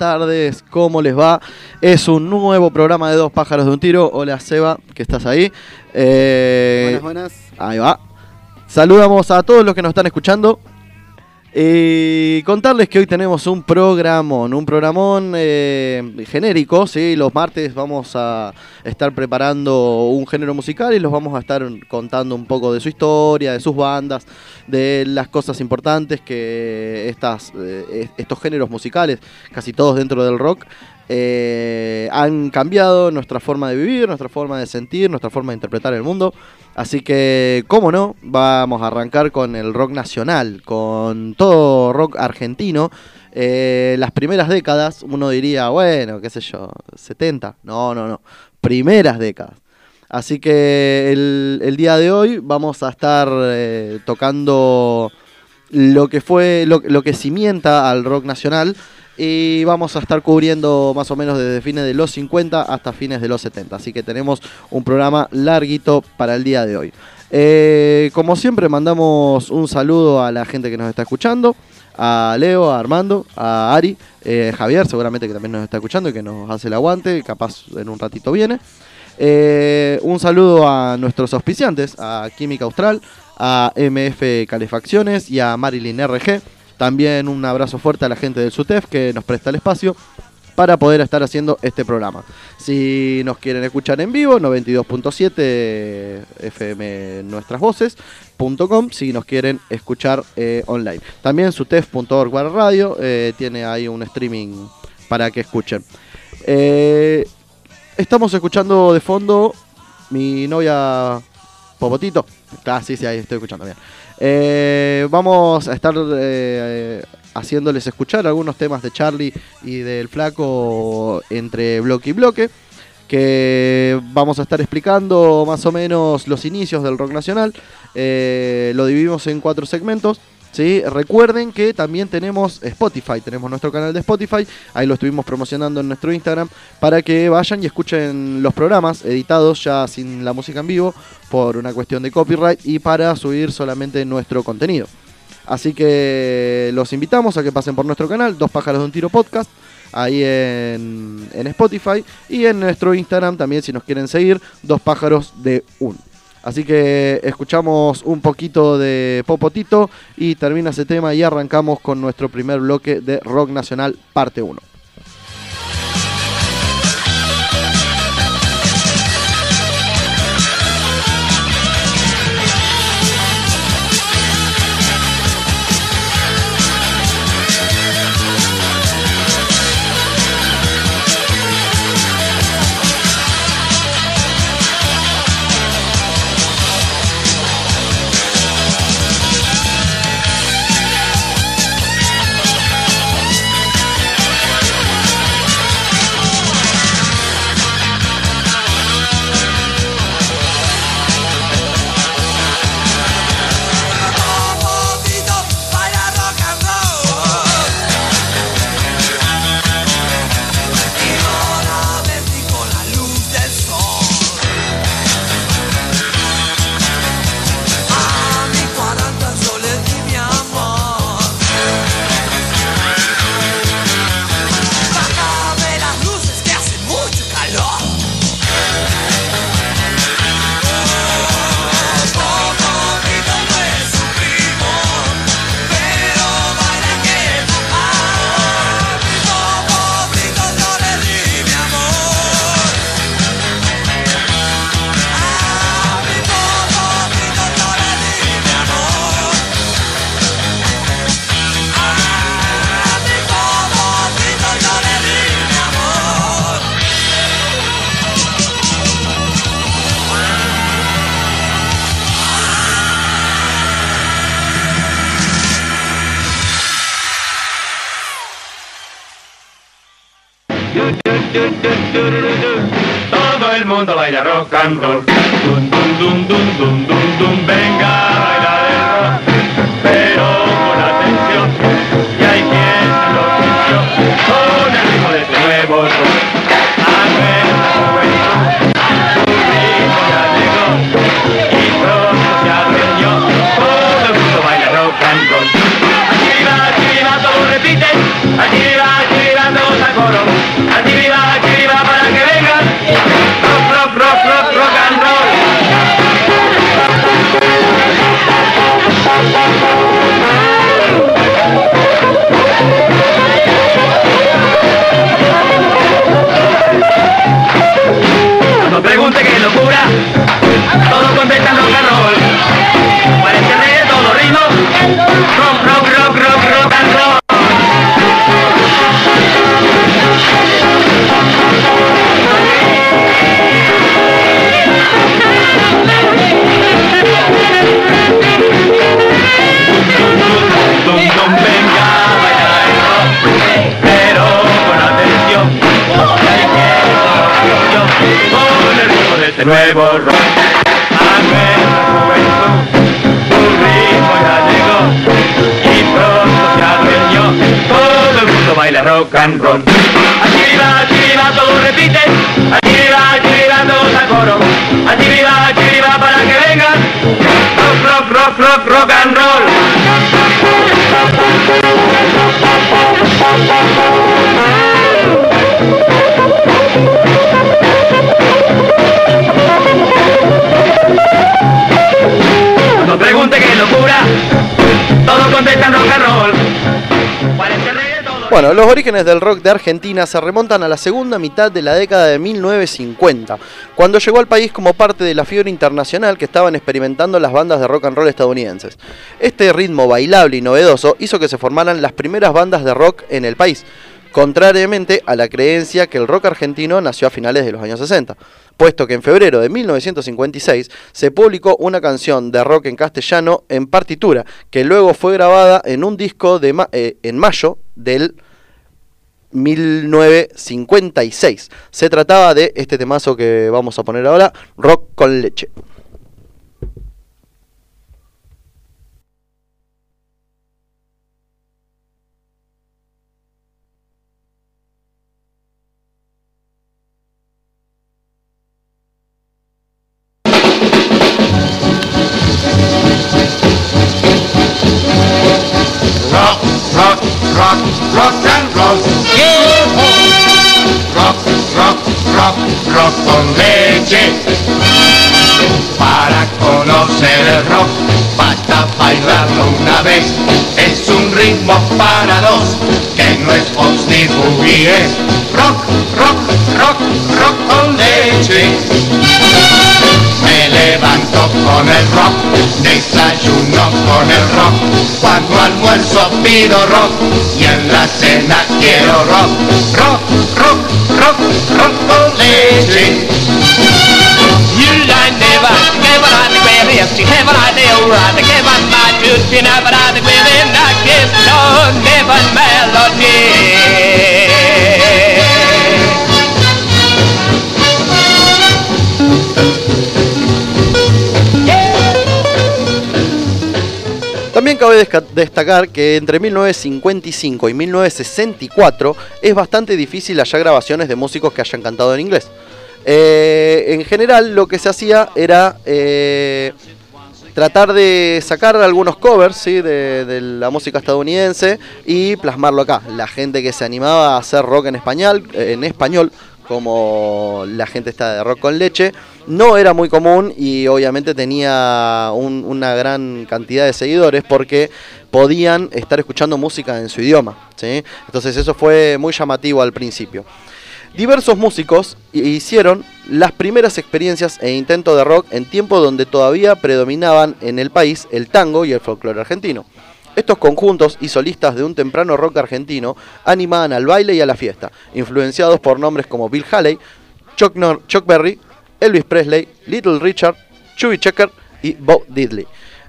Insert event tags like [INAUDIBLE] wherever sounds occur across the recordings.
tardes, ¿cómo les va? Es un nuevo programa de Dos Pájaros de un Tiro. Hola Seba, que estás ahí. Eh, buenas, buenas. Ahí va. Saludamos a todos los que nos están escuchando. Y contarles que hoy tenemos un programón, un programón eh, genérico, ¿sí? Los martes vamos a estar preparando un género musical y los vamos a estar contando un poco de su historia, de sus bandas, de las cosas importantes que estas, eh, estos géneros musicales, casi todos dentro del rock, eh, han cambiado nuestra forma de vivir, nuestra forma de sentir, nuestra forma de interpretar el mundo. Así que, cómo no, vamos a arrancar con el rock nacional, con todo rock argentino. Eh, las primeras décadas, uno diría, bueno, qué sé yo, 70. No, no, no. Primeras décadas. Así que el, día de hoy vamos a estar eh, tocando lo que fue, lo, lo que cimienta al rock nacional y vamos a estar cubriendo más o menos desde fines de los 50 hasta fines de los 70. Así que tenemos un programa larguito para el día de hoy. Eh, como siempre, mandamos un saludo a la gente que nos está escuchando. A Leo, a Armando, a Ari, eh, Javier, seguramente que también nos está escuchando y que nos hace el aguante, capaz en un ratito viene. Eh, un saludo a nuestros auspiciantes, a Química Austral, a MF Calefacciones y a Marilyn RG también un abrazo fuerte a la gente del SUTEF que nos presta el espacio para poder estar haciendo este programa. Si nos quieren escuchar en vivo, 92.7 FM Nuestras Voces.com, si nos quieren escuchar eh, online. También sutef.org radio eh, tiene ahí un streaming para que escuchen. Eh, estamos escuchando de fondo mi novia Popotito. Ah, sí, sí, ahí estoy escuchando bien. Eh, vamos a estar eh, haciéndoles escuchar algunos temas de Charlie y del Flaco entre bloque y bloque. Que vamos a estar explicando más o menos los inicios del rock nacional. Eh, lo dividimos en cuatro segmentos. ¿Sí? Recuerden que también tenemos Spotify, tenemos nuestro canal de Spotify, ahí lo estuvimos promocionando en nuestro Instagram, para que vayan y escuchen los programas editados ya sin la música en vivo por una cuestión de copyright y para subir solamente nuestro contenido. Así que los invitamos a que pasen por nuestro canal, Dos Pájaros de un Tiro Podcast, ahí en, en Spotify y en nuestro Instagram también si nos quieren seguir, Dos Pájaros de un. Así que escuchamos un poquito de Popotito y termina ese tema y arrancamos con nuestro primer bloque de Rock Nacional parte 1. rock and roll. Dun dun dun dun dun. Yeah. Este nuevo rock. A nuestra juventud, un ritmo ya llegó y pronto se adueñó. Todo el mundo baila rock and roll. Bueno, los orígenes del rock de Argentina se remontan a la segunda mitad de la década de 1950, cuando llegó al país como parte de la fiebre internacional que estaban experimentando las bandas de rock and roll estadounidenses. Este ritmo bailable y novedoso hizo que se formaran las primeras bandas de rock en el país, contrariamente a la creencia que el rock argentino nació a finales de los años 60, puesto que en febrero de 1956 se publicó una canción de rock en castellano en partitura, que luego fue grabada en un disco de ma- eh, en mayo del 1956. Se trataba de este temazo que vamos a poner ahora, Rock con leche. Rock, and roll. Rock, rock, rock, rock con leche. Para conocer el rock, basta bailarlo una vez. Es un ritmo para dos, que no es voz ni rock, rock, rock, rock con leche. Levanto con el rock, desayuno con el rock. Cuando almuerzo pido rock y en la cena quiero rock. Rock, rock, rock, rock con leche. You line never, it on the way, yes, you idea, right, give on my you never the I give no never melody. Cabe destacar que entre 1955 y 1964 es bastante difícil hallar grabaciones de músicos que hayan cantado en inglés. Eh, en general lo que se hacía era eh, tratar de sacar algunos covers de, de la música estadounidense y plasmarlo acá. La gente que se animaba a hacer rock en español, eh, en español como la gente está de rock con leche, no era muy común y obviamente tenía un- una gran cantidad de seguidores porque podían estar escuchando música en su idioma. ¿sí? Entonces eso fue muy llamativo al principio. Diversos músicos hi- hicieron las primeras experiencias e intentos de rock en tiempos donde todavía predominaban en el país el tango y el folclore argentino. Estos conjuntos y solistas de un temprano rock argentino animaban al baile y a la fiesta, influenciados por nombres como Bill Haley, Chuck Berry, Elvis Presley, Little Richard, Chubby Checker y Bob Diddley,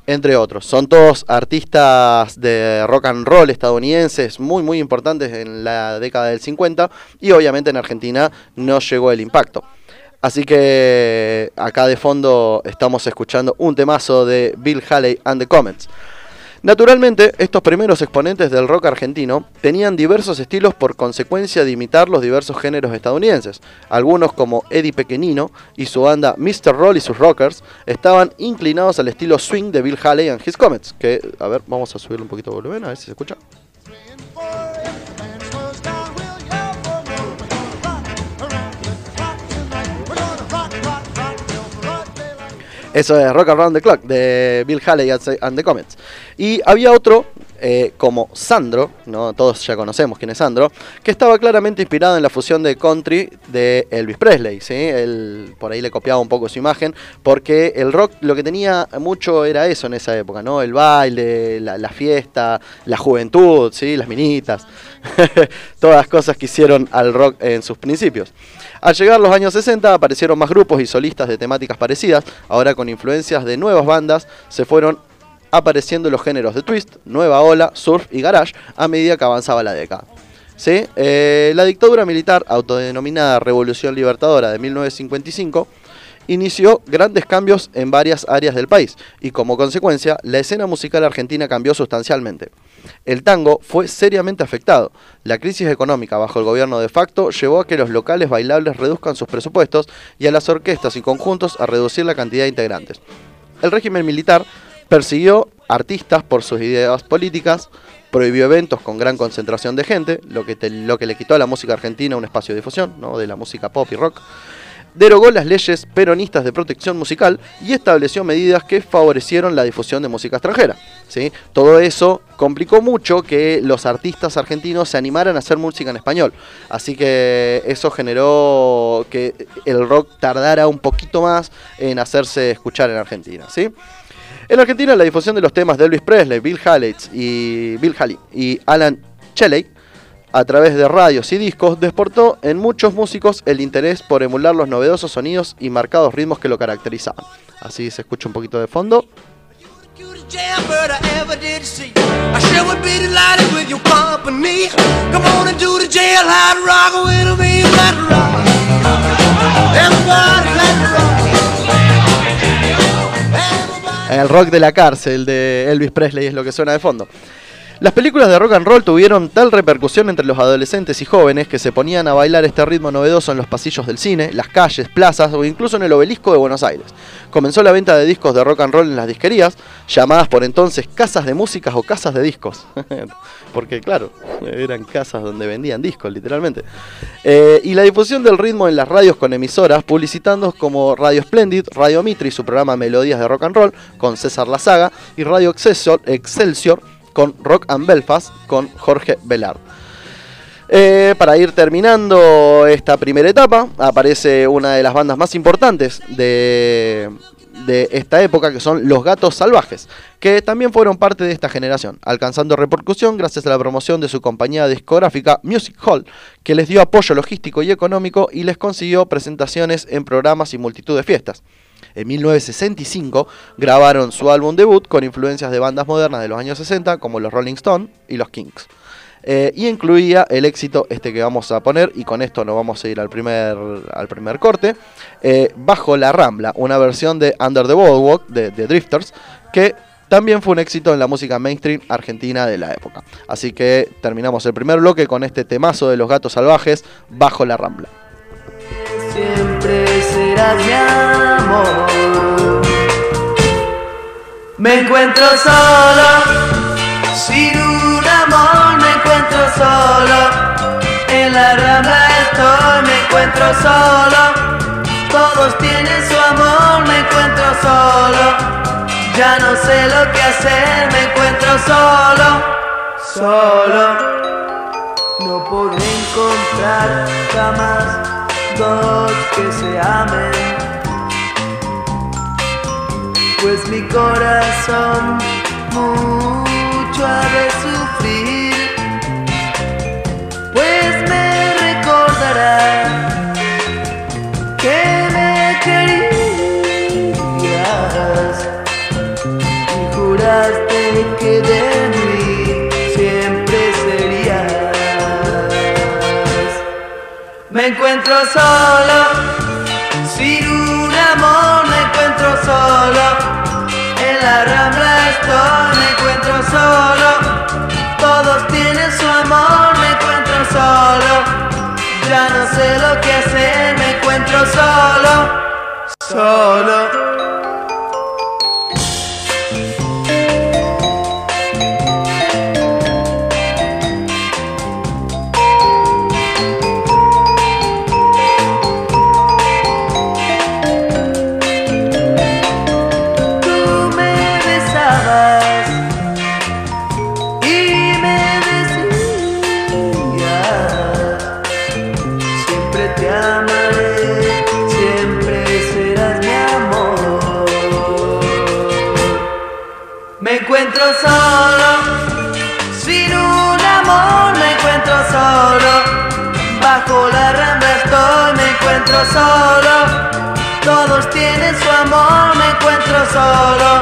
entre otros. Son todos artistas de rock and roll estadounidenses muy muy importantes en la década del 50 y obviamente en Argentina no llegó el impacto. Así que acá de fondo estamos escuchando un temazo de Bill Haley and the Comets. Naturalmente, estos primeros exponentes del rock argentino tenían diversos estilos por consecuencia de imitar los diversos géneros estadounidenses. Algunos como Eddie Pequenino y su banda Mr. Roll y sus Rockers estaban inclinados al estilo swing de Bill Haley and His Comets, que, a ver, vamos a subirle un poquito de volumen, a ver si se escucha. Eso es Rock Around the Clock de Bill Haley and the Comets. Y había otro eh, como Sandro, ¿no? todos ya conocemos quién es Sandro, que estaba claramente inspirado en la fusión de country de Elvis Presley. ¿sí? Él, por ahí le copiaba un poco su imagen, porque el rock lo que tenía mucho era eso en esa época, ¿no? el baile, la, fiesta, la juventud, ¿sí? las minitas, [LAUGHS] todas cosas que hicieron al rock en sus principios. Al llegar los años 60 aparecieron más grupos y solistas de temáticas parecidas, ahora con influencias de nuevas bandas se fueron apareciendo los géneros de twist, nueva ola, surf y garage a medida que avanzaba la década. ¿Sí? Eh, la dictadura militar, autodenominada Revolución Libertadora de 1955, inició grandes cambios en varias áreas del país y como consecuencia la escena musical argentina cambió sustancialmente. El tango fue seriamente afectado. La crisis económica bajo el gobierno de facto llevó a que los locales bailables reduzcan sus presupuestos y a las orquestas y conjuntos a reducir la cantidad de integrantes. El régimen militar Persiguió artistas por sus ideas políticas, prohibió eventos con gran concentración de gente, lo que, lo que le quitó a la música argentina un espacio de difusión, ¿no? de la música pop y rock. Derogó las leyes peronistas de protección musical y estableció medidas que favorecieron la difusión de música extranjera. ¿sí? Todo eso complicó mucho que los artistas argentinos se animaran a hacer música en español. Así que eso generó que el rock tardara un poquito más en hacerse escuchar en Argentina. ¿sí? En Argentina, la difusión de los temas de Elvis Presley, Bill Haley y, y Alan Shelley a través de radios y discos desportó en muchos músicos el interés por emular los novedosos sonidos y marcados ritmos que lo caracterizaban. Así se escucha un poquito de fondo. El rock de la cárcel de Elvis Presley es lo que suena de fondo. Las películas de rock and roll tuvieron tal repercusión entre los adolescentes y jóvenes que se ponían a bailar este ritmo novedoso en los pasillos del cine, las calles, plazas o incluso en el obelisco de Buenos Aires. Comenzó la venta de discos de rock and roll en las disquerías, llamadas por entonces casas de músicas o casas de discos. [LAUGHS] Porque claro, eran casas donde vendían discos, literalmente. Eh, y la difusión del ritmo en las radios con emisoras, publicitando como Radio Splendid, Radio Mitri, su programa Melodías de Rock and Roll, con César Lazaga, y Radio Excelsior, Excelsior con Rock and Belfast con Jorge Velar. Eh, para ir terminando esta primera etapa, aparece una de las bandas más importantes de, de esta época, que son Los Gatos Salvajes, que también fueron parte de esta generación, alcanzando repercusión gracias a la promoción de su compañía discográfica Music Hall, que les dio apoyo logístico y económico y les consiguió presentaciones en programas y multitud de fiestas. En 1965 grabaron su álbum debut con influencias de bandas modernas de los años 60 como los Rolling Stones y los Kings. Eh, y incluía el éxito este que vamos a poner, y con esto nos vamos a ir al primer, al primer corte, eh, Bajo la Rambla, una versión de Under the Boardwalk de, de Drifters, que también fue un éxito en la música mainstream argentina de la época. Así que terminamos el primer bloque con este temazo de los gatos salvajes, Bajo la Rambla mi amor. Me encuentro solo, sin un amor me encuentro solo. En la rambla estoy, me encuentro solo. Todos tienen su amor, me encuentro solo. Ya no sé lo que hacer, me encuentro solo, solo. No podré encontrar jamás que se amen, pues mi corazón mucho ha de sufrir, pues me recordará que me querías. Y juraste que de encuentro solo, sin un amor me encuentro solo. En la rambla estoy, me encuentro solo. Todos tienen su amor, me encuentro solo. Ya no sé lo que hacer, me encuentro solo, solo. Solo, sin un amor me encuentro solo. Bajo la rambla estoy, me encuentro solo. Todos tienen su amor, me encuentro solo.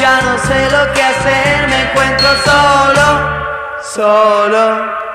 Ya no sé lo que hacer, me encuentro solo, solo.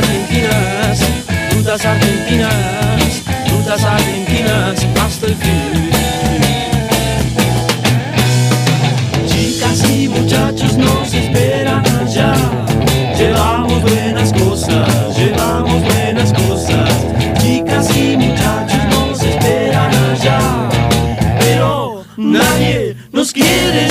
Argentinas, rutas argentinas, rutas argentinas hasta el fin. Chicas y muchachos nos esperan allá. Llevamos buenas cosas, llevamos buenas cosas. Chicas y muchachos nos esperan allá. Pero nadie nos quiere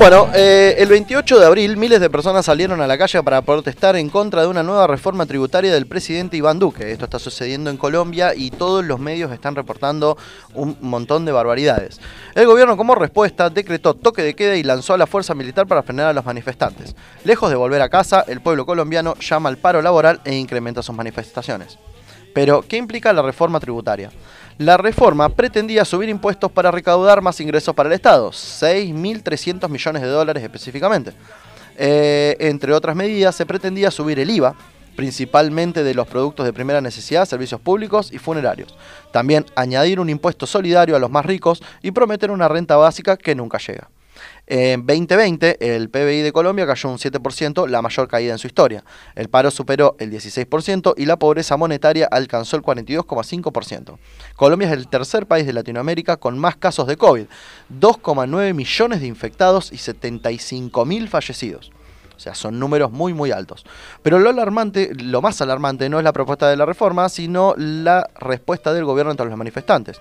Bueno, eh, el 28 de abril miles de personas salieron a la calle para protestar en contra de una nueva reforma tributaria del presidente Iván Duque. Esto está sucediendo en Colombia y todos los medios están reportando un montón de barbaridades. El gobierno como respuesta decretó toque de queda y lanzó a la fuerza militar para frenar a los manifestantes. Lejos de volver a casa, el pueblo colombiano llama al paro laboral e incrementa sus manifestaciones. Pero, ¿qué implica la reforma tributaria? La reforma pretendía subir impuestos para recaudar más ingresos para el Estado, 6.300 millones de dólares específicamente. Eh, entre otras medidas, se pretendía subir el IVA, principalmente de los productos de primera necesidad, servicios públicos y funerarios. También añadir un impuesto solidario a los más ricos y prometer una renta básica que nunca llega. En 2020, el PBI de Colombia cayó un 7%, la mayor caída en su historia. El paro superó el 16% y la pobreza monetaria alcanzó el 42,5%. Colombia es el tercer país de Latinoamérica con más casos de COVID, 2,9 millones de infectados y 75 mil fallecidos. O sea, son números muy muy altos. Pero lo alarmante, lo más alarmante no es la propuesta de la reforma, sino la respuesta del gobierno ante los manifestantes.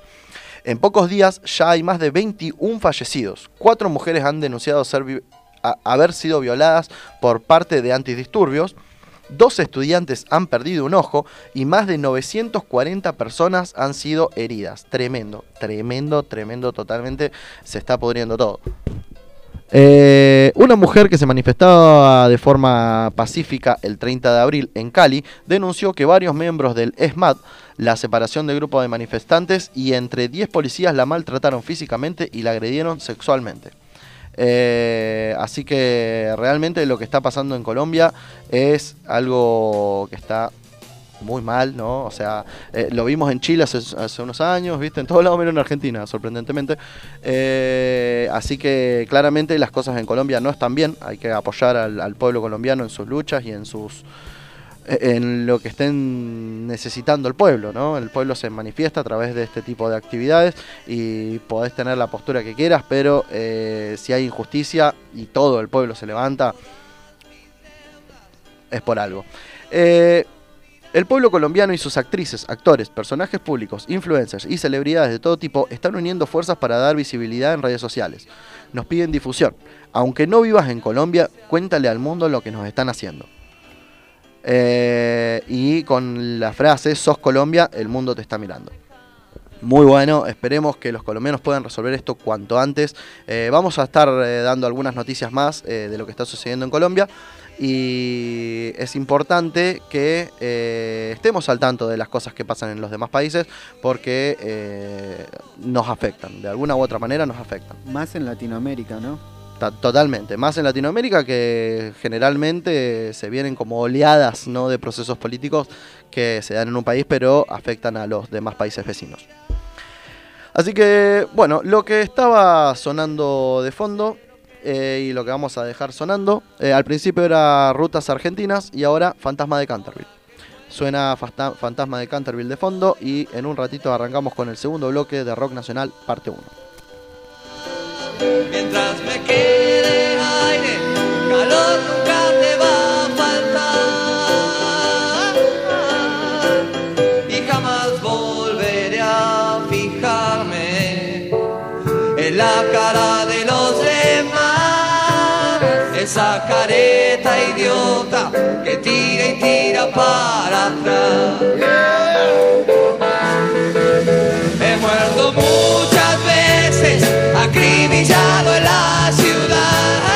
En pocos días ya hay más de 21 fallecidos. Cuatro mujeres han denunciado ser haber sido violadas por parte de antidisturbios. Dos estudiantes han perdido un ojo y más de 940 personas han sido heridas. Tremendo, tremendo, tremendo, totalmente se está pudriendo todo. Eh, una mujer que se manifestaba de forma pacífica el 30 de abril en Cali denunció que varios miembros del ESMAD, la separación de grupo de manifestantes, y entre 10 policías la maltrataron físicamente y la agredieron sexualmente. Eh, así que realmente lo que está pasando en Colombia es algo que está muy mal, ¿no? O sea, eh, lo vimos en Chile hace, unos años, ¿viste? En todos lados menos en Argentina, sorprendentemente. Eh, así que claramente las cosas en Colombia no están bien. Hay que apoyar al, pueblo colombiano en sus luchas y en sus eh, en lo que estén necesitando el pueblo, ¿no? El pueblo se manifiesta a través de este tipo de actividades y podés tener la postura que quieras, pero si hay injusticia y todo el pueblo se levanta, es por algo. Eh, el pueblo colombiano y sus actrices, actores, personajes públicos, influencers y celebridades de todo tipo están uniendo fuerzas para dar visibilidad en redes sociales. Nos piden difusión. Aunque no vivas en Colombia, cuéntale al mundo lo que nos están haciendo. Eh, y con la frase, sos Colombia, el mundo te está mirando. muy bueno. Esperemos que los colombianos puedan resolver esto cuanto antes. Eh, vamos a estar eh, dando algunas noticias más de lo que está sucediendo en Colombia. Y es importante que eh, estemos al tanto de las cosas que pasan en los demás países porque eh, nos afectan, de alguna u otra manera nos afectan. Más en Latinoamérica, ¿no? Ta- Totalmente, más en Latinoamérica que generalmente se vienen como oleadas ¿no? de procesos políticos que se dan en un país pero afectan a los demás países vecinos. Así que, bueno, lo que estaba sonando de fondo eh, y lo que vamos a dejar sonando, eh, al principio era Rutas Argentinas y ahora Fantasma de Canterville. Suena Fantasma de Canterville de fondo y en un ratito arrancamos con el segundo bloque de Rock Nacional, parte 1. Mientras me quede aire, calor nunca te va a faltar. Y jamás volveré a fijarme en la cara. Esa careta idiota que tira y tira para atrás. He muerto muchas veces, acribillado en la ciudad.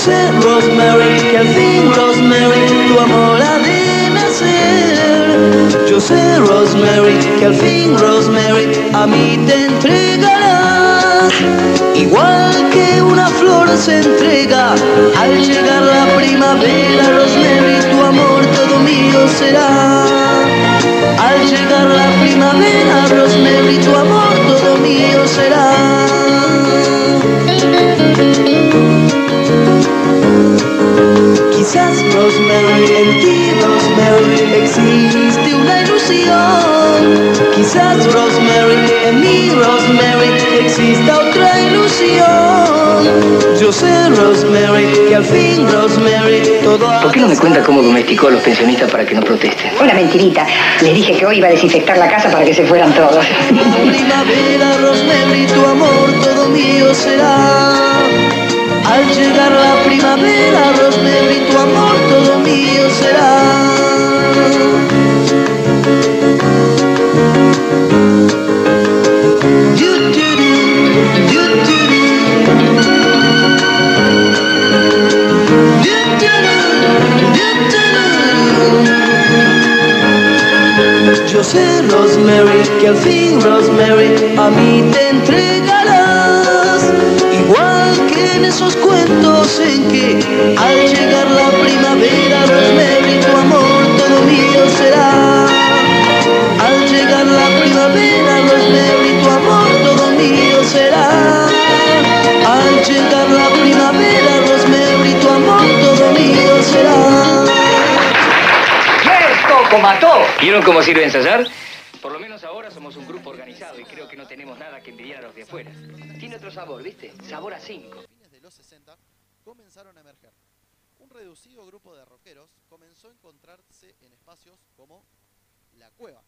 Sé, Rosemary, que al fin, Rosemary, tu amor ha de nacer. Yo sé, Rosemary, que al fin, Rosemary, a mí te entregarás. Igual que una flor se entrega al llegar la primavera, Rosemary, tu amor todo mío será. Al llegar la primavera, Rosemary, tu amor todo mío será. Quizás Rosemary, en ti Rosemary existe una ilusión. Quizás Rosemary, en mí Rosemary exista otra ilusión. Yo sé Rosemary, que al fin Rosemary todo ¿Por qué no me cuenta cómo domesticó a los pensionistas para que no protesten? Una mentirita. Le dije que hoy iba a desinfectar la casa para que se fueran todos. primavera, Rosemary, tu amor todo mío será. Al llegar la primavera, Rosemary, tu amor todo mío será. Yo sé, Rosemary, que al fin, Rosemary, a mí te entregarás esos cuentos en que al llegar la primavera verme tu amor todo mío será. Al llegar la primavera verme tu amor todo mío será. Al llegar la primavera Rosemary tu amor todo mío será. ¡Muerto, comató! ¿Vieron cómo sirve ensayar? Por lo menos ahora somos un grupo organizado y creo que no tenemos nada que envidiar a los de afuera. Tiene otro sabor, ¿viste? Sabor a 5 los 60 comenzaron a emerger. Un reducido grupo de rockeros comenzó a encontrarse en espacios como La Cueva,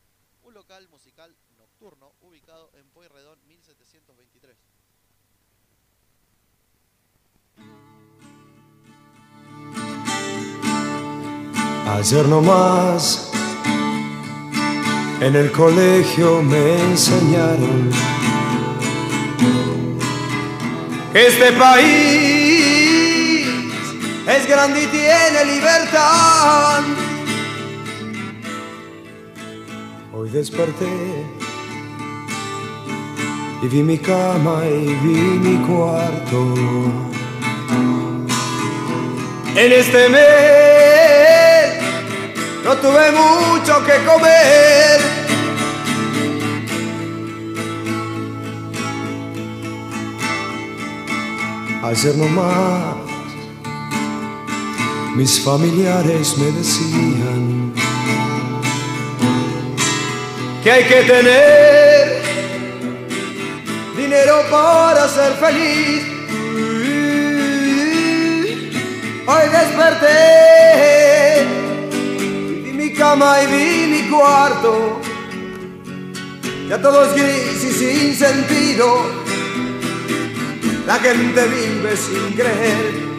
un local musical nocturno ubicado en Pueyrredón 1723. Ayer nomás en el colegio me enseñaron este país es grande y tiene libertad. Hoy desperté y vi mi cama y vi mi cuarto. En este mes no tuve mucho que comer. Ayer nomás mis familiares me decían que hay que tener dinero para ser feliz. Hoy desperté vi mi cama y vi mi cuarto. Ya todo es gris y sin sentido. La gente vive sin creer.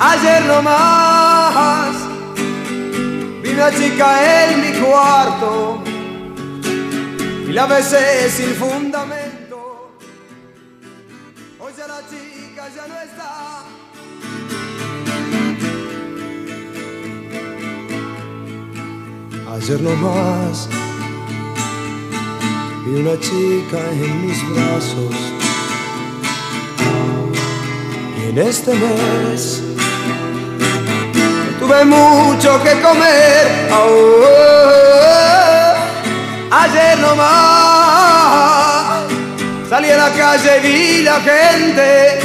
Ayer nomás vi una chica en mi cuarto y la besé sin fundamento. Hoy ya la chica ya no está. Ayer nomás vi una chica en mis brazos y en este mes tuve mucho que comer. Oh, ayer nomás salí a la calle y vi la gente.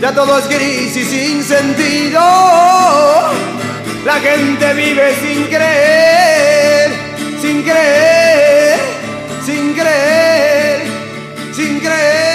Ya todo es gris y sin sentido. La gente vive sin creer, sin creer, creer, sin creer,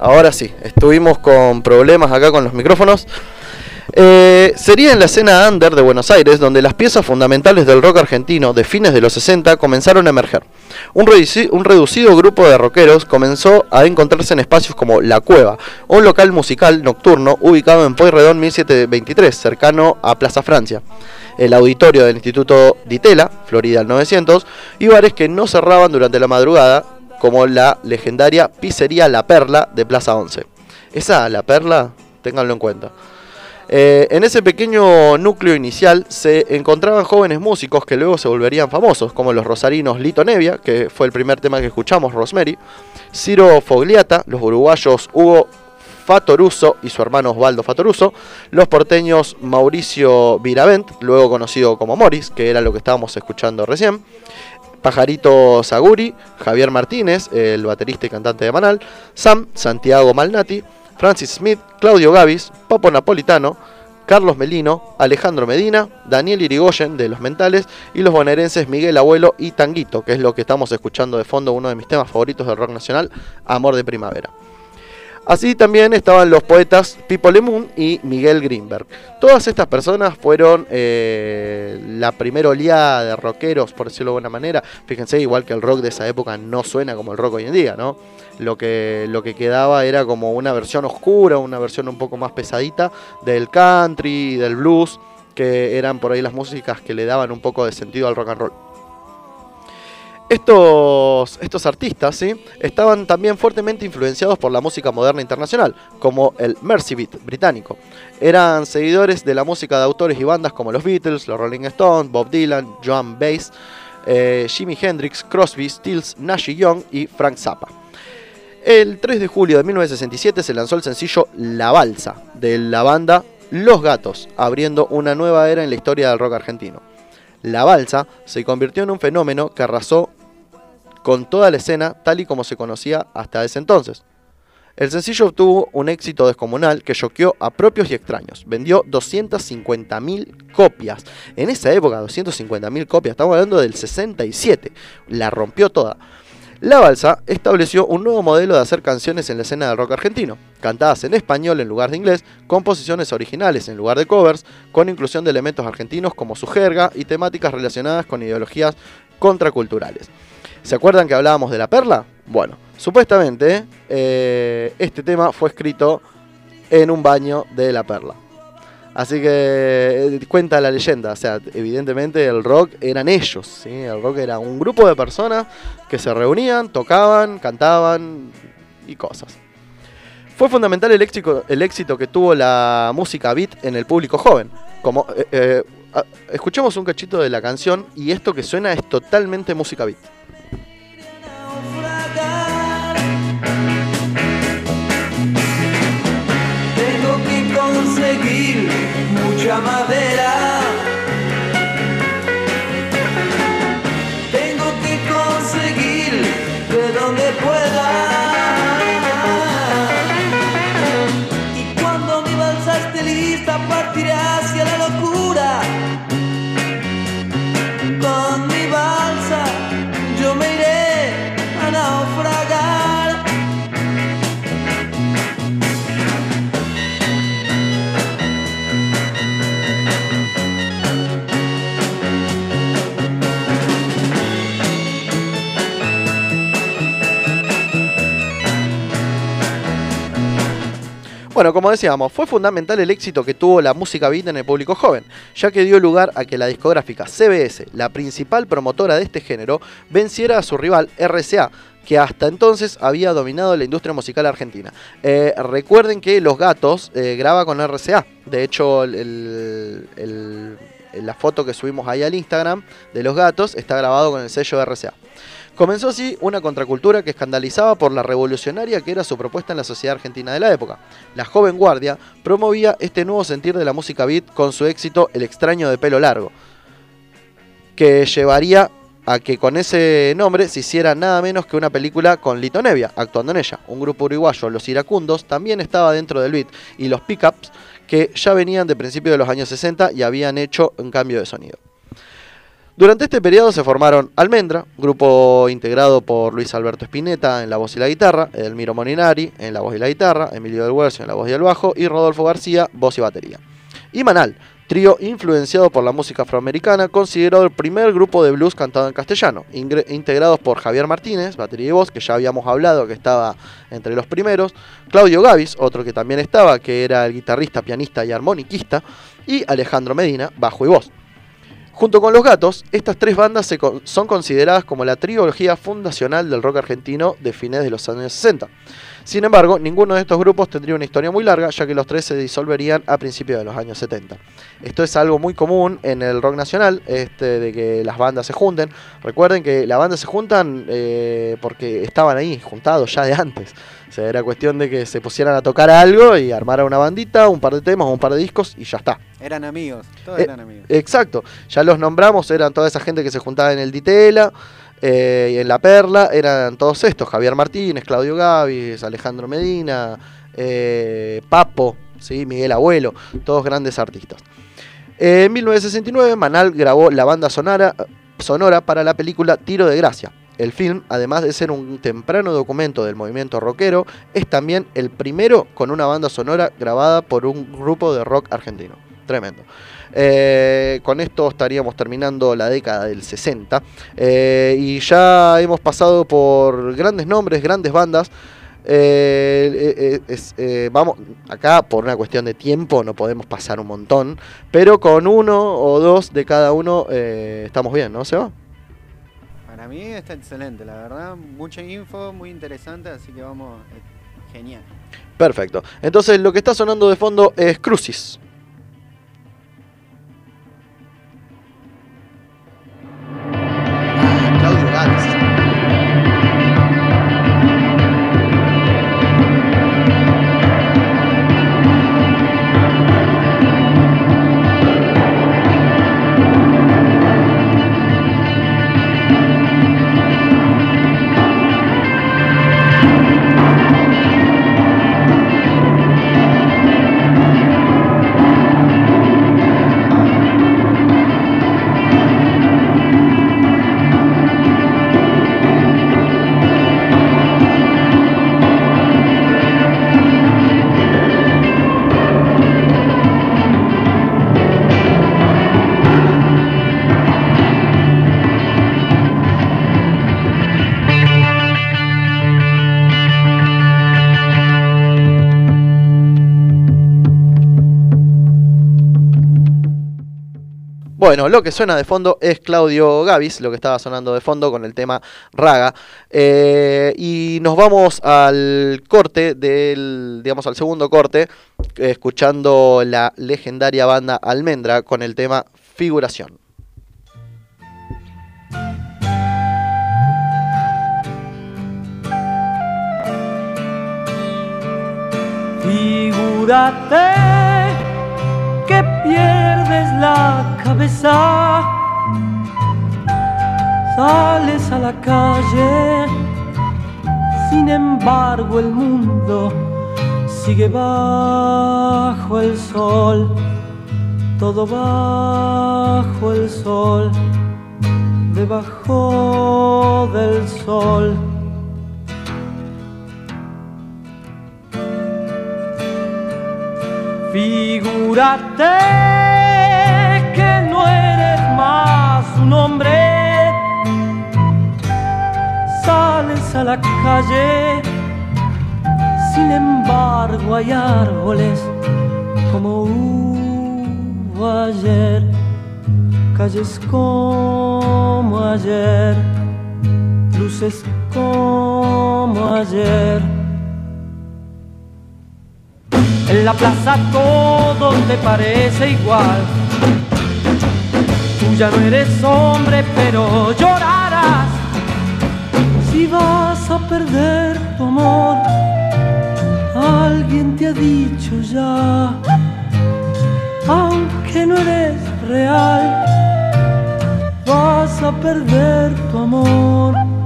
ahora sí. Estuvimos con problemas acá con los micrófonos. Eh, sería en la escena under de Buenos Aires donde las piezas fundamentales del rock argentino de fines de los 60 comenzaron a emerger. Un, reduci- un reducido grupo de rockeros comenzó a encontrarse en espacios como La Cueva, un local musical nocturno ubicado en Pueyrredón 1723, cercano a Plaza Francia, el auditorio del Instituto Ditela, Florida al 900, y bares que no cerraban durante la madrugada, como la legendaria Pizzería La Perla de Plaza 11. Esa La Perla, ténganlo en cuenta. Eh, en ese pequeño núcleo inicial se encontraban jóvenes músicos que luego se volverían famosos, como los rosarinos Lito Nevia, que fue el primer tema que escuchamos, Rosemary, Ciro Fogliata, los uruguayos Hugo Fatoruso y su hermano Osvaldo Fatoruso, los porteños Mauricio Viravent, luego conocido como Morris, que era lo que estábamos escuchando recién, Pajarito Saguri, Javier Martínez, el baterista y cantante de Manal, Sam, Santiago Malnati, Francis Smith, Claudio Gavis, Papo Napolitano, Carlos Melino, Alejandro Medina, Daniel Irigoyen de Los Mentales y los bonaerenses Miguel Abuelo y Tanguito, que es lo que estamos escuchando de fondo, uno de mis temas favoritos del rock nacional, Amor de Primavera. Así también estaban los poetas Pipo Lemun y Miguel Greenberg. Todas estas personas fueron eh, la primera oleada de rockeros, por decirlo de alguna manera. Fíjense, igual que el rock de esa época no suena como el rock hoy en día, ¿no? Lo que, lo que quedaba era como una versión oscura, una versión un poco más pesadita del country, del blues, que eran por ahí las músicas que le daban un poco de sentido al rock and roll. Estos, estos artistas ¿sí? estaban también fuertemente influenciados por la música moderna internacional, como el Mercy Beat británico. Eran seguidores de la música de autores y bandas como los Beatles, los Rolling Stones, Bob Dylan, Joan Baez, eh, Jimi Hendrix, Crosby, Stills, Nash Young y Frank Zappa. El 3 de julio de 1967 se lanzó el sencillo La Balsa de la banda Los Gatos, abriendo una nueva era en la historia del rock argentino. La balsa se convirtió en un fenómeno que arrasó con toda la escena tal y como se conocía hasta ese entonces. El sencillo obtuvo un éxito descomunal que choqueó a propios y extraños. Vendió 250.000 copias. En esa época, 250.000 copias, estamos hablando del 67. La rompió toda. La Balsa estableció un nuevo modelo de hacer canciones en la escena del rock argentino, cantadas en español en lugar de inglés, composiciones originales en lugar de covers, con inclusión de elementos argentinos como su jerga y temáticas relacionadas con ideologías contraculturales. ¿Se acuerdan que hablábamos de la perla? Bueno, supuestamente eh, este tema fue escrito en un baño de la perla. Así que eh, cuenta la leyenda, o sea, evidentemente el rock eran ellos, ¿sí? el rock era un grupo de personas que se reunían, tocaban, cantaban y cosas. Fue fundamental el éxito, que tuvo la música beat en el público joven. Como, eh, a- escuchemos un cachito de la canción y esto que suena es totalmente música beat. Tengo que conseguir mucha madera. Bueno, como decíamos, fue fundamental el éxito que tuvo la música beat en el público joven, ya que dio lugar a que la discográfica CBS, la principal promotora de este género, venciera a su rival RCA, que hasta entonces había dominado la industria musical argentina. Eh, recuerden que Los Gatos eh, graba con RCA, de hecho la foto que subimos ahí al Instagram de Los Gatos está grabado con el sello de RCA. Comenzó así una contracultura que escandalizaba por la revolucionaria que era su propuesta en la sociedad argentina de la época. La joven guardia promovía este nuevo sentir de la música beat con su éxito El extraño de pelo largo, que llevaría a que con ese nombre se hiciera nada menos que una película con Lito Nevia actuando en ella. Un grupo uruguayo, Los Iracundos, también estaba dentro del beat y los pickups que ya venían de principios de los años 60 y habían hecho un cambio de sonido. Durante este periodo se formaron Almendra, grupo integrado por Luis Alberto Spinetta en la voz y la guitarra, Edelmiro Moninari en la voz y la guitarra, Emilio del Huercio en la voz y el bajo y Rodolfo García, voz y batería. Y Manal, trío influenciado por la música afroamericana, considerado el primer grupo de blues cantado en castellano, integrados por Javier Martínez, batería y voz, que ya habíamos hablado que estaba entre los primeros, Claudio Gavis, otro que también estaba, que era el guitarrista, pianista y armoniquista, y Alejandro Medina, bajo y voz. Junto con Los Gatos, estas tres bandas son consideradas como la trilogía fundacional del rock argentino de fines de los años 60. Sin embargo, ninguno de estos grupos tendría una historia muy larga, ya que los tres se disolverían a principios de los años 70. Esto es algo muy común en el rock nacional, este, de que las bandas se junten. Recuerden que las bandas se juntan eh, porque estaban ahí, juntados ya de antes. O sea, era cuestión de que se pusieran a tocar algo y armaran una bandita, un par de temas o un par de discos y ya está. Eran amigos, todos Eh, eran amigos. Exacto, ya los nombramos, eran toda esa gente que se juntaba en el Ditela eh, y en La Perla, eran todos estos, Javier Martínez, Claudio Gavis, Alejandro Medina, eh, Papo, ¿sí? Miguel Abuelo, todos grandes artistas. Eh, en 1969 Manal grabó la banda sonora, sonora para la película Tiro de Gracia. El film, además de ser un temprano documento del movimiento rockero, es también el primero con una banda sonora grabada por un grupo de rock argentino. Tremendo. Eh, con esto estaríamos terminando la década del 60 eh, y ya hemos pasado por grandes nombres, grandes bandas. Eh, vamos, acá por una cuestión de tiempo no podemos pasar un montón, pero con uno o dos de cada uno estamos bien, ¿no, Seba? Está excelente, la verdad. Mucha info, muy interesante, así que vamos. eh, Genial. Perfecto. Entonces lo que está sonando de fondo es Crucis. Bueno, lo que suena de fondo es Claudio Gavis, lo que estaba sonando de fondo con el tema Raga. Eh, y nos vamos al corte del, digamos, al segundo corte, escuchando la legendaria banda Almendra con el tema Figuración. Figúrate que pierdes la cabeza, sales a la calle, sin embargo el mundo sigue bajo el sol, todo bajo el sol, debajo del sol. Figúrate que no eres más un hombre. Sales a la calle, sin embargo hay árboles como hubo ayer, calles como ayer, luces como ayer. En la plaza todo te parece igual. Tú ya no eres hombre, pero llorarás si vas a perder tu amor. Alguien te ha dicho ya, aunque no eres real, vas a perder tu amor.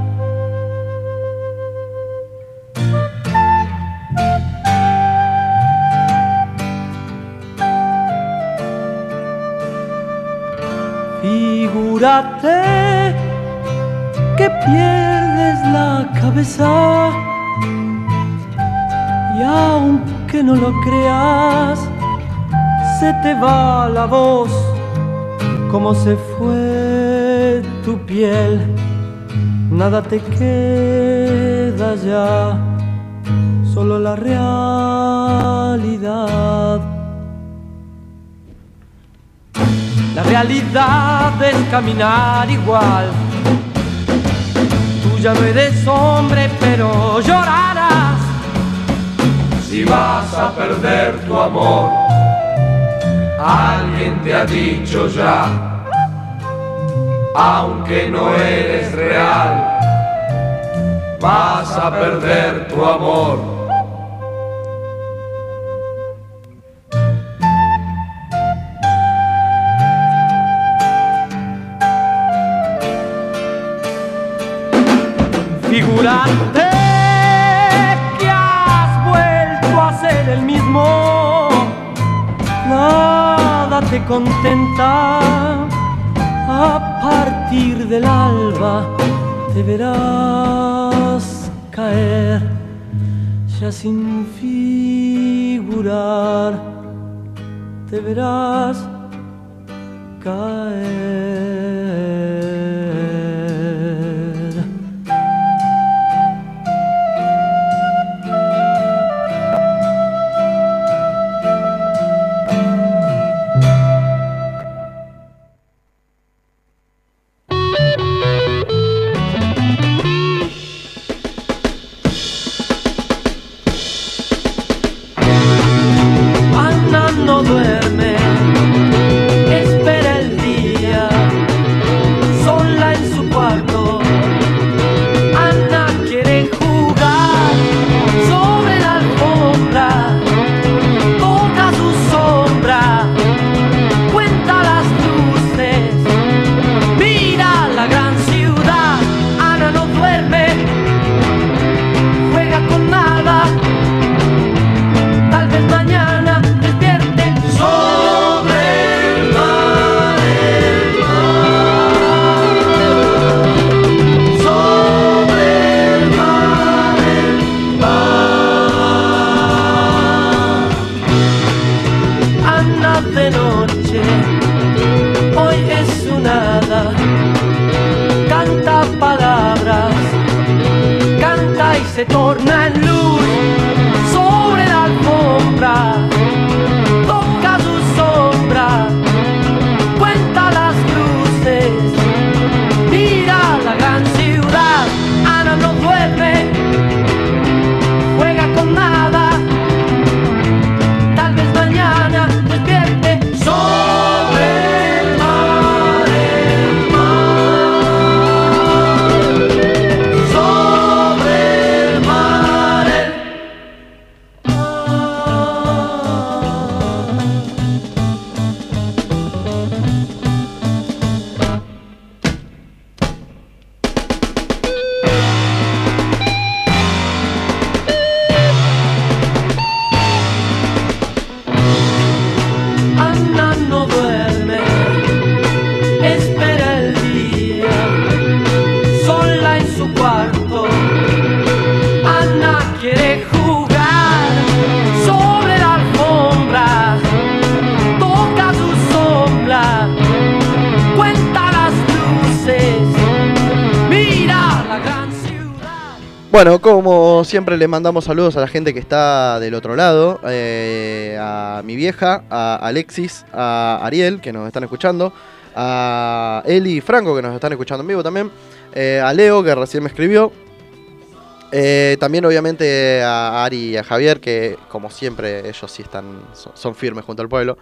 Figúrate que pierdes la cabeza y aunque no lo creas, se te va la voz como se fue tu piel. Nada te queda ya, solo la realidad. La realidad es caminar igual. Tú ya no eres hombre, pero llorarás. Si vas a perder tu amor, alguien te ha dicho ya, aunque no eres real, vas a perder tu amor. Figurante que has vuelto a ser el mismo, nada te contenta. A partir del alba te verás caer, ya sin figurar, te verás caer. Se torna siempre le mandamos saludos a la gente que está del otro lado, eh, a mi vieja, a Alexis, a Ariel, que nos están escuchando, a Eli y Franco, que nos están escuchando en vivo también, eh, a Leo, que recién me escribió, eh, también obviamente a Ari y a Javier, que como siempre ellos sí están, son, son firmes junto al pueblo.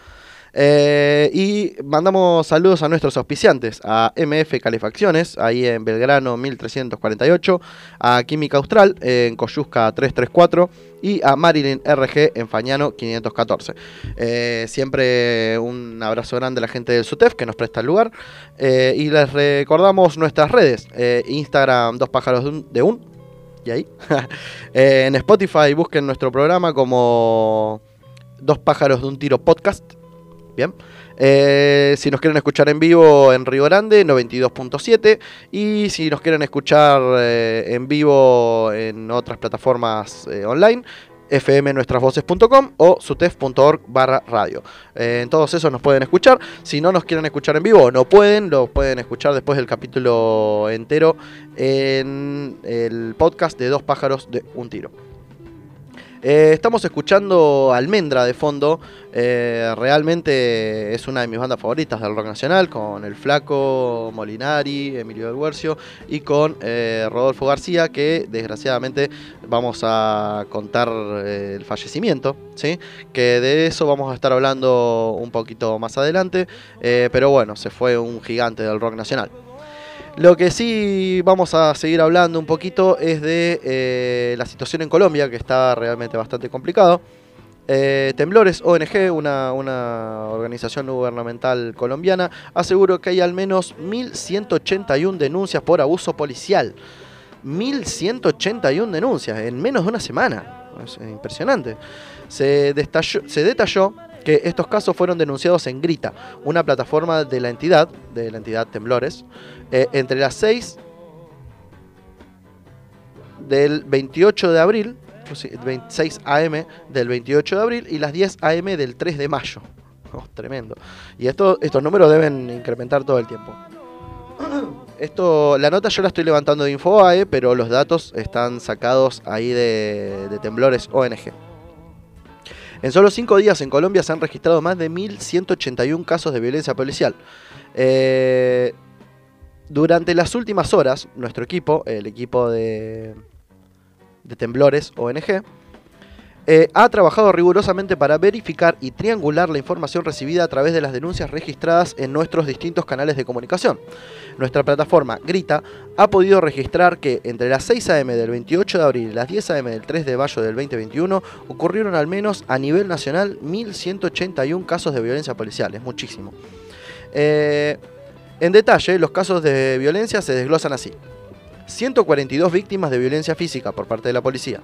Eh, y mandamos saludos a nuestros auspiciantes, a MF Calefacciones, ahí en Belgrano 1348, a Química Austral en Coyusca 334 y a Marilyn RG en Fañano 514. Eh, siempre un abrazo grande a la gente del SUTEF que nos presta el lugar. Eh, y les recordamos nuestras redes, eh, Instagram Dos Pájaros de un, y ahí. [LAUGHS] En Spotify busquen nuestro programa como Dos Pájaros de un Tiro Podcast. Bien. Eh, si nos quieren escuchar en vivo en Río Grande, 92.7. Y si nos quieren escuchar eh, en vivo en otras plataformas eh, online, fmnuestrasvoces.com o sutef.org barra radio. Eh, en todos esos nos pueden escuchar. Si no nos quieren escuchar en vivo no pueden, lo pueden escuchar después del capítulo entero en el podcast de Dos Pájaros de un Tiro. Eh, estamos escuchando Almendra de fondo. eh, realmente es una de mis bandas favoritas del rock nacional, con El Flaco, Molinari, Emilio del Huercio y con eh, Rodolfo García, que desgraciadamente vamos a contar el fallecimiento, ¿sí? que de eso vamos a estar hablando un poquito más adelante. pero bueno, se fue un gigante del rock nacional. Lo que sí vamos a seguir hablando un poquito es de eh, la situación en Colombia, que está realmente bastante complicado. Eh, Temblores ONG, una, una organización gubernamental colombiana, aseguró que hay al menos 1.181 denuncias por abuso policial. 1.181 denuncias en menos de una semana. Es impresionante. Se, destalló- se detalló que estos casos fueron denunciados en Grita, una plataforma de la entidad, de la entidad Temblores, eh, entre las 6 del 28 de abril, o sea, 26 AM del 28 de abril y las 10 AM del 3 de mayo. [LAUGHS] Oh, tremendo. Y esto, estos números deben incrementar todo el tiempo. [CLEARS THROAT] Esto, la nota yo la estoy levantando de Infobae, pero los datos están sacados ahí de Temblores ONG. En solo cinco días en Colombia se han registrado más de 1.181 casos de violencia policial. Eh, durante las últimas horas, nuestro equipo, el equipo de, de Temblores ONG, eh, ha trabajado rigurosamente para verificar y triangular la información recibida a través de las denuncias registradas en nuestros distintos canales de comunicación. Nuestra plataforma Grita ha podido registrar que entre las 6 am del 28 de abril y las 10 am del 3 de mayo del 2021 ocurrieron al menos a nivel nacional 1.181 casos de violencia policial, es muchísimo. Eh, en detalle, los casos de violencia se desglosan así. 142 víctimas de violencia física por parte de la policía,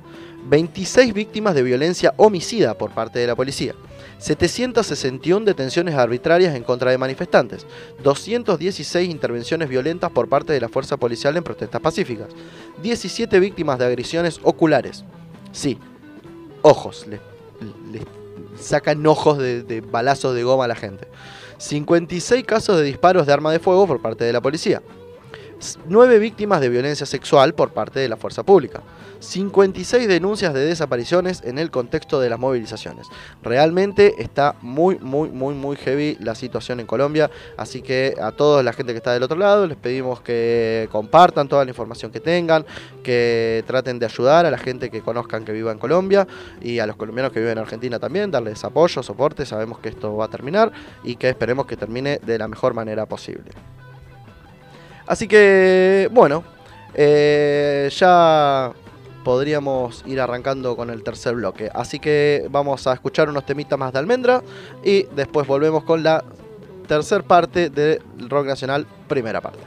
26 víctimas de violencia homicida por parte de la policía, 761 detenciones arbitrarias en contra de manifestantes, 216 intervenciones violentas por parte de la fuerza policial en protestas pacíficas, 17 víctimas de agresiones oculares. Sí, ojos, le, le sacan ojos de, de balazos de goma a la gente. 56 casos de disparos de arma de fuego por parte de la policía. 9 víctimas de violencia sexual por parte de la fuerza pública. 56 denuncias de desapariciones en el contexto de las movilizaciones. Realmente está muy, muy, muy, muy heavy la situación en Colombia. Así que a toda la gente que está del otro lado les pedimos que compartan toda la información que tengan, que traten de ayudar a la gente que conozcan que viva en Colombia y a los colombianos que viven en Argentina también, darles apoyo, soporte. Sabemos que esto va a terminar y que esperemos que termine de la mejor manera posible. Así que, bueno, eh, ya podríamos ir arrancando con el tercer bloque. Así que vamos a escuchar unos temitas más de almendra y después volvemos con la tercer parte del rock nacional, primera parte.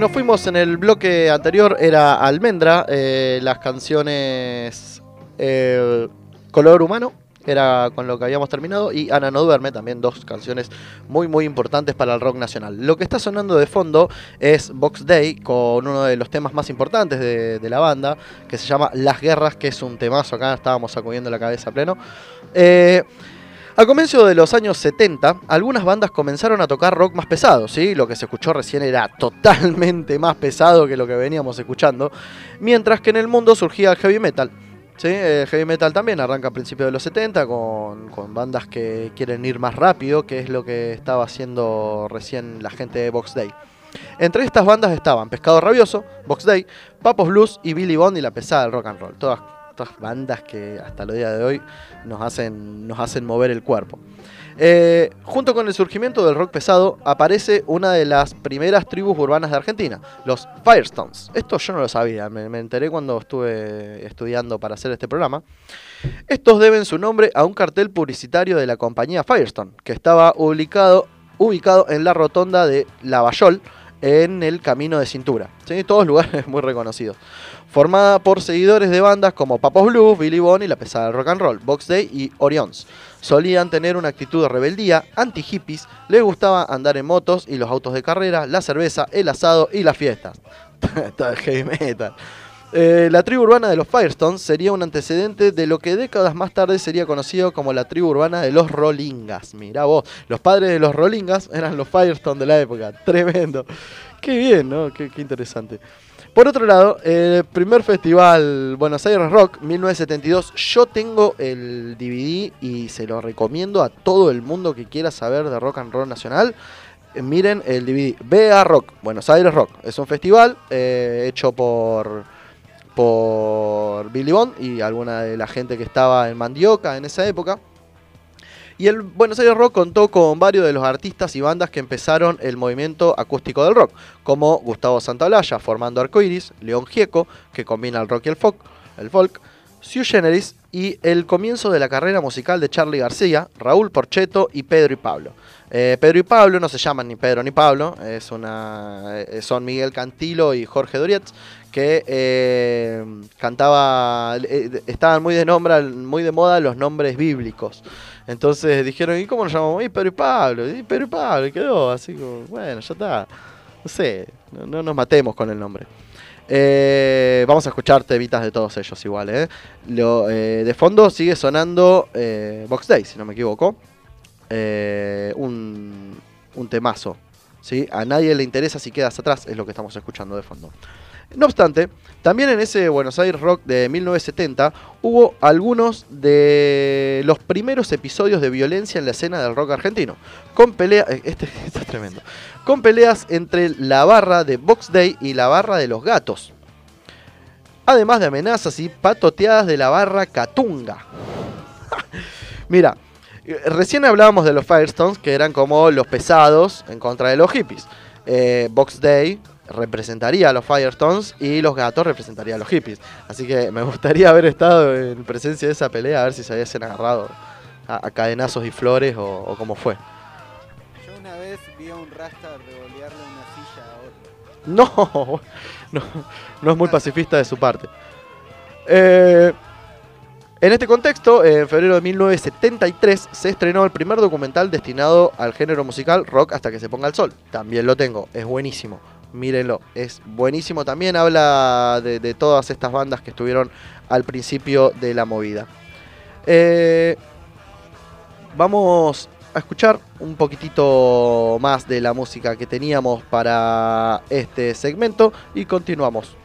Nos fuimos en el bloque anterior era Almendra, eh, las canciones eh, Color Humano, era con lo que habíamos terminado, y Ana no duerme, también dos canciones muy muy importantes para el rock nacional. Lo que está sonando de fondo es Box Day, con uno de los temas más importantes de, de la banda, que se llama Las Guerras, que es un temazo, acá estábamos sacudiendo la cabeza a pleno. Eh, al comienzo de los años 70, algunas bandas comenzaron a tocar rock más pesado, ¿sí? Lo que se escuchó recién era totalmente más pesado que lo que veníamos escuchando, mientras que en el mundo surgía el heavy metal. ¿sí? El heavy metal también arranca a principios de los 70 con, con bandas que quieren ir más rápido, que es lo que estaba haciendo recién la gente de Box Day. Entre estas bandas estaban Pescado Rabioso, Box Day, Papos Blues y Billy Bond y la pesada del rock and roll. Todas, todas bandas que hasta el día de hoy nos hacen, nos hacen mover el cuerpo. Eh, junto con el surgimiento del rock pesado, aparece una de las primeras tribus urbanas de Argentina, los Firestones. Esto yo no lo sabía, me, me enteré cuando estuve estudiando para hacer este programa. Estos deben su nombre a un cartel publicitario de la compañía Firestone, que estaba ubicado, ubicado en la rotonda de Lavallol, en el Camino de Cintura. ¿sí? Todos lugares [LAUGHS] muy reconocidos. Formada por seguidores de bandas como Papos Blues, Billy Bond y la pesada del rock and roll, Box Day y Orions. Solían tener una actitud de rebeldía, anti-hippies, les gustaba andar en motos y los autos de carrera, la cerveza, el asado y las fiestas. [LAUGHS] Heavy metal. Eh, la tribu urbana de los Firestones sería un antecedente de lo que décadas más tarde sería conocido como la tribu urbana de los Rollingas. Mirá vos, los padres de los Rollingas eran los Firestones de la época. [LAUGHS] Tremendo. Qué bien, ¿no? Qué, interesante. Por otro lado, el primer festival Buenos Aires Rock 1972, yo tengo el DVD y se lo recomiendo a todo el mundo que quiera saber de rock and roll nacional. Eh, miren el DVD, BA Rock, Buenos Aires Rock. Es un festival eh, hecho por, por Billy Bond y alguna de la gente que estaba en Mandioca en esa época. Y el Buenos Aires Rock contó con varios de los artistas y bandas que empezaron el movimiento acústico del rock, como Gustavo Santaolalla formando Arcoiris, León Gieco, que combina el rock y el folk, el folk Sui Generis y el comienzo de la carrera musical de Charlie García, Raúl Porcheto y Pedro y Pablo. Eh, Pedro y Pablo no se llaman ni Pedro ni Pablo, es una, eh, son Miguel Cantilo y Jorge Durietz, que eh, cantaba, eh, estaban muy de, muy de moda los nombres bíblicos. Entonces dijeron, ¿y cómo nos llamamos? Y Pedro Pablo, y Pedro Pablo, y quedó así como, bueno, ya está. No sé, no, no nos matemos con el nombre. Eh, vamos a escuchar temitas de todos ellos igual. Lo, de fondo sigue sonando Box Day, si no me equivoco. Un, un temazo. A nadie le interesa si quedas atrás, es lo que estamos escuchando de fondo. No obstante, también en ese Buenos Aires Rock de 1970 hubo algunos de los primeros episodios de violencia en la escena del rock argentino. Con pelea, eh, este, [LAUGHS] es tremendo. Con peleas entre la barra de Box Day y la barra de los gatos. Además de amenazas y patoteadas de la barra Catunga. [LAUGHS] Mira, eh, recién hablábamos de los Firestones, que eran como los pesados en contra de los hippies. Eh, Box Day representaría a los Firestones y los gatos representaría a los hippies. Así que me gustaría haber estado en presencia de esa pelea, a ver si se hubiesen agarrado a, a cadenazos y flores o, o cómo fue. Yo una vez vi a un rasta revolearle una silla a otro. No, [LAUGHS] no, no es muy pacifista de su parte. Eh, en este contexto, en febrero de 1973 se estrenó el primer documental destinado al género musical rock hasta que se ponga el sol. También lo tengo, es buenísimo. Mírenlo, es buenísimo. También habla de, todas estas bandas que estuvieron al principio de la movida. Eh, vamos a escuchar un poquitito más de la música que teníamos para este segmento y continuamos.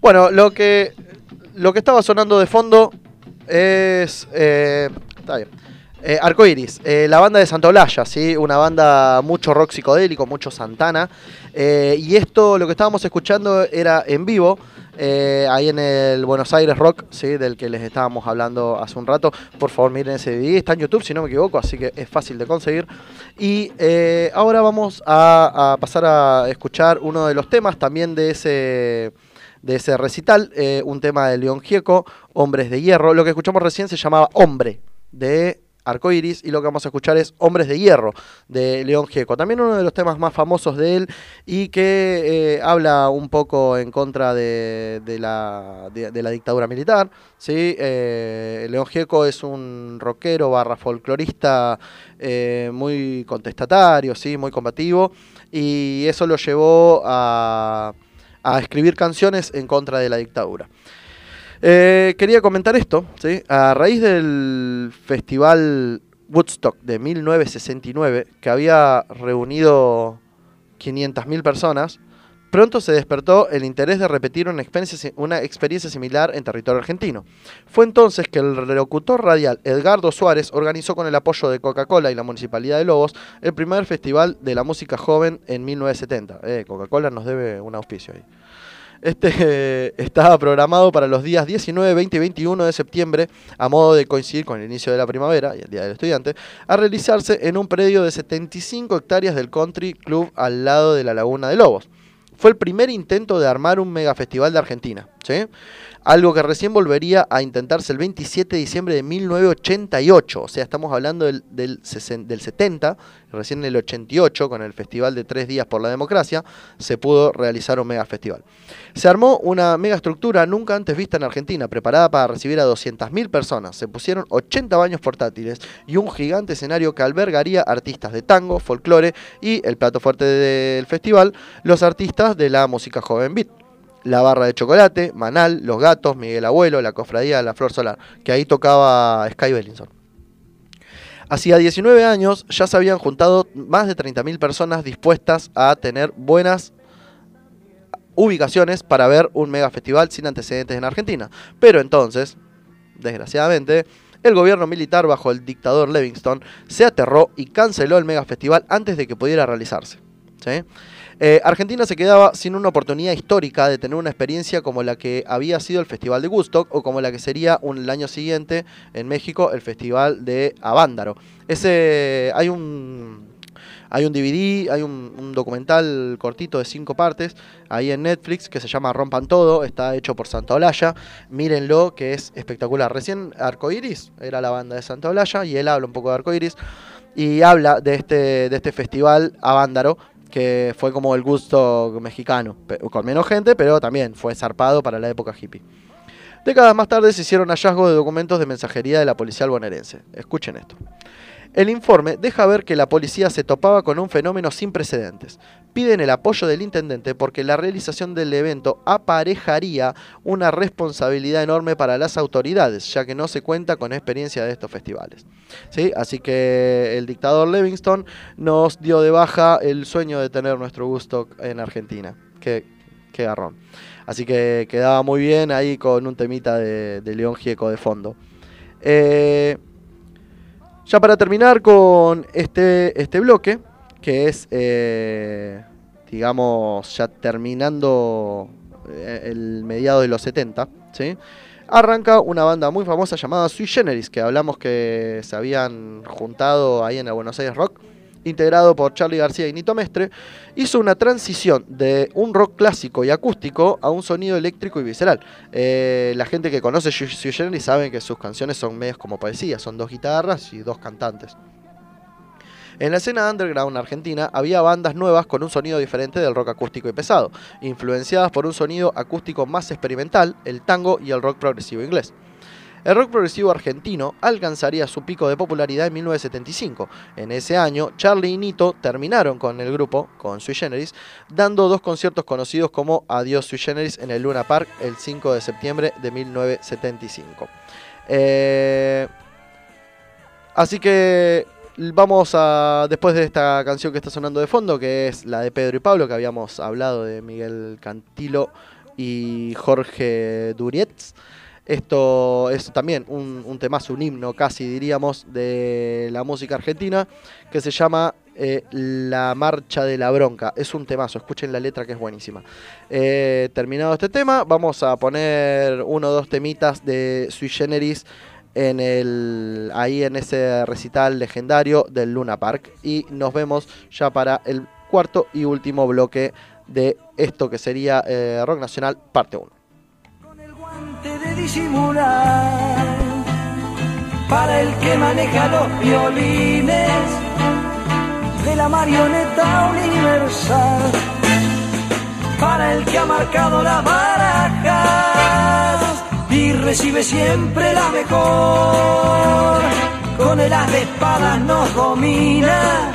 Bueno, lo que, lo que estaba sonando de fondo es. eh, está bien. Eh, Arcoiris, eh, la banda de Santa Olalla, ¿sí? una banda mucho rock psicodélico, mucho Santana. Eh, y esto, lo que estábamos escuchando era en vivo, ahí en el Buenos Aires Rock, ¿sí? del que les estábamos hablando hace un rato. Por favor, miren ese video, está en YouTube si no me equivoco, así que es fácil de conseguir. Y ahora vamos a pasar a escuchar uno de los temas también de ese de ese recital, eh, un tema de León Gieco, Hombres de Hierro. Lo que escuchamos recién se llamaba Hombre, de Arcoiris, y lo que vamos a escuchar es Hombres de Hierro, de León Gieco. También uno de los temas más famosos de él y que eh, habla un poco en contra de, la, de, la dictadura militar. ¿sí? Eh, León Gieco es un rockero barra folclorista muy contestatario, ¿sí? muy combativo, y eso lo llevó a a escribir canciones en contra de la dictadura. Eh, quería comentar esto, ¿sí? a raíz del festival Woodstock de 1969, que había reunido 500.000 personas, pronto se despertó el interés de repetir una experiencia, similar en territorio argentino. Fue entonces que el locutor radial Edgardo Suárez organizó con el apoyo de Coca-Cola y la Municipalidad de Lobos el primer festival de la música joven en 1970. Eh, Coca-Cola nos debe un auspicio ahí. Este [LAUGHS] estaba programado para los días 19, 20 y 21 de septiembre, a modo de coincidir con el inicio de la primavera y el Día del Estudiante, a realizarse en un predio de 75 hectáreas del Country Club al lado de la Laguna de Lobos. Fue el primer intento de armar un megafestival de Argentina, ¿sí? Algo que recién volvería a intentarse el 27 de diciembre de 1988, o sea, estamos hablando del, del, sesen- del 70, recién en el 88, con el Festival de Tres Días por la Democracia, se pudo realizar un megafestival. Se armó una megaestructura nunca antes vista en Argentina, preparada para recibir a 200.000 personas. Se pusieron 80 baños portátiles y un gigante escenario que albergaría artistas de tango, folclore y, el plato fuerte del festival, los artistas de la música joven beat. La Barra de Chocolate, Manal, Los Gatos, Miguel Abuelo, La Cofradía la Flor Solar, que ahí tocaba Sky Bellinson. Hacía 19 años ya se habían juntado más de 30.000 personas dispuestas a tener buenas ubicaciones para ver un mega festival sin antecedentes en Argentina. Pero entonces, desgraciadamente, el gobierno militar bajo el dictador Livingston se aterró y canceló el mega festival antes de que pudiera realizarse. ¿sí? Eh, Argentina se quedaba sin una oportunidad histórica de tener una experiencia como la que había sido el Festival de Woodstock o como la que sería el año siguiente en México el Festival de Avándaro. Ese, hay un, hay un DVD, hay un, documental cortito de cinco partes ahí en Netflix que se llama Rompan Todo, está hecho por Santa Olalla. Mírenlo, que es espectacular. Recién Arcoiris era la banda de Santa Olalla y él habla un poco de Arcoiris y habla de este, de este festival Avándaro que fue como el gusto mexicano, con menos gente, pero también fue zarpado para la época hippie. Décadas más tarde se hicieron hallazgos de documentos de mensajería de la policía bonaerense. Escuchen esto. El informe deja ver que la policía se topaba con un fenómeno sin precedentes. Piden el apoyo del intendente porque la realización del evento aparejaría una responsabilidad enorme para las autoridades, ya que no se cuenta con experiencia de estos festivales. ¿Sí? Así que el dictador Livingston nos dio de baja el sueño de tener nuestro gusto en Argentina. Qué, qué garrón. Así que quedaba muy bien ahí con un temita de, de León Gieco de fondo. Eh, ya para terminar con este, este bloque, que es, eh, digamos, ya terminando eh, el mediado de los 70, ¿sí? arranca una banda muy famosa llamada Sui Generis, que hablamos que se habían juntado ahí en Buenos Aires Rock, integrado por Charlie García y Nito Mestre, hizo una transición de un rock clásico y acústico a un sonido eléctrico y visceral. Eh, la gente que conoce Sui Generis sabe que sus canciones son medios como poesía, son dos guitarras y dos cantantes. En la escena underground argentina había bandas nuevas con un sonido diferente del rock acústico y pesado, influenciadas por un sonido acústico más experimental, el tango y el rock progresivo inglés. El rock progresivo argentino alcanzaría su pico de popularidad en 1975. En ese año, Charlie y Nito terminaron con el grupo, con Sui Generis, dando dos conciertos conocidos como Adiós Sui Generis en el Luna Park el 5 de septiembre de 1975. Eh, así que vamos a, después de esta canción que está sonando de fondo, que es la de Pedro y Pablo, que habíamos hablado de Miguel Cantilo y Jorge Durietz. Esto es también un, un temazo, un himno casi diríamos de la música argentina que se llama eh, La Marcha de la Bronca. Es un temazo, escuchen la letra que es buenísima. Eh, terminado este tema, vamos a poner uno o dos temitas de Sui Generis en el, ahí en ese recital legendario del Luna Park. Y nos vemos ya para el cuarto y último bloque de esto que sería eh, Rock Nacional parte 1. Disimular. Para el que maneja los violines de la marioneta universal. Para el que ha marcado las barajas y recibe siempre la mejor. Con el as de espadas nos domina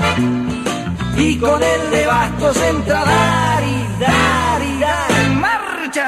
y con el de bastos entra a dar y dar y dar en marcha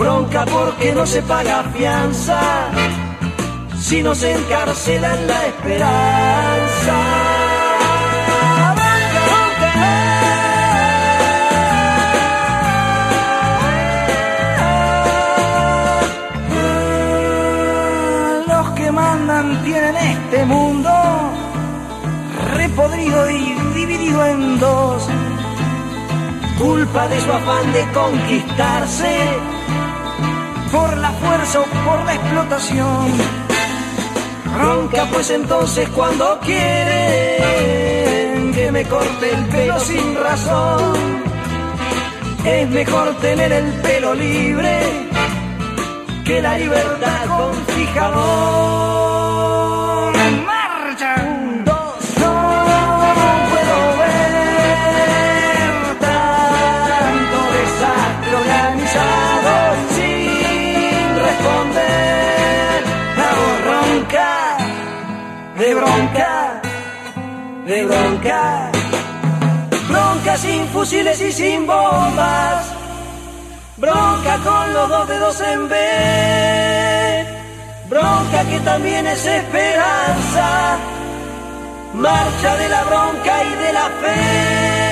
Bronca porque no se paga fianza, si encarcela en la esperanza. los que mandan tienen este mundo repodrido y dividido en dos. Culpa de su afán de conquistarse por la fuerza o por la explotación. Ronca pues entonces cuando quieren que me corte el pelo sin razón. Es mejor tener el pelo libre que la libertad con fijador. De bronca, de bronca, bronca sin fusiles y sin bombas. Bronca con los dos dedos en B. Bronca que también es esperanza. Marcha de la bronca y de la fe.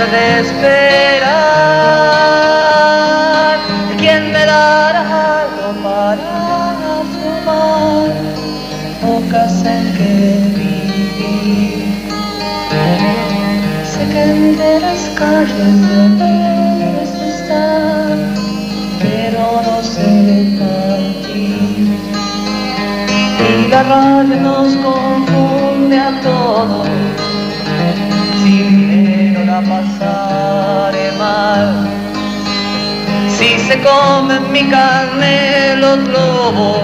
de esperar. ¿Quién me dará algo para fumar? Pocas en que vivir. Sé que entre las calles debes estar, pero no sé de partir. Y la radio no se comen mi carne los lobos,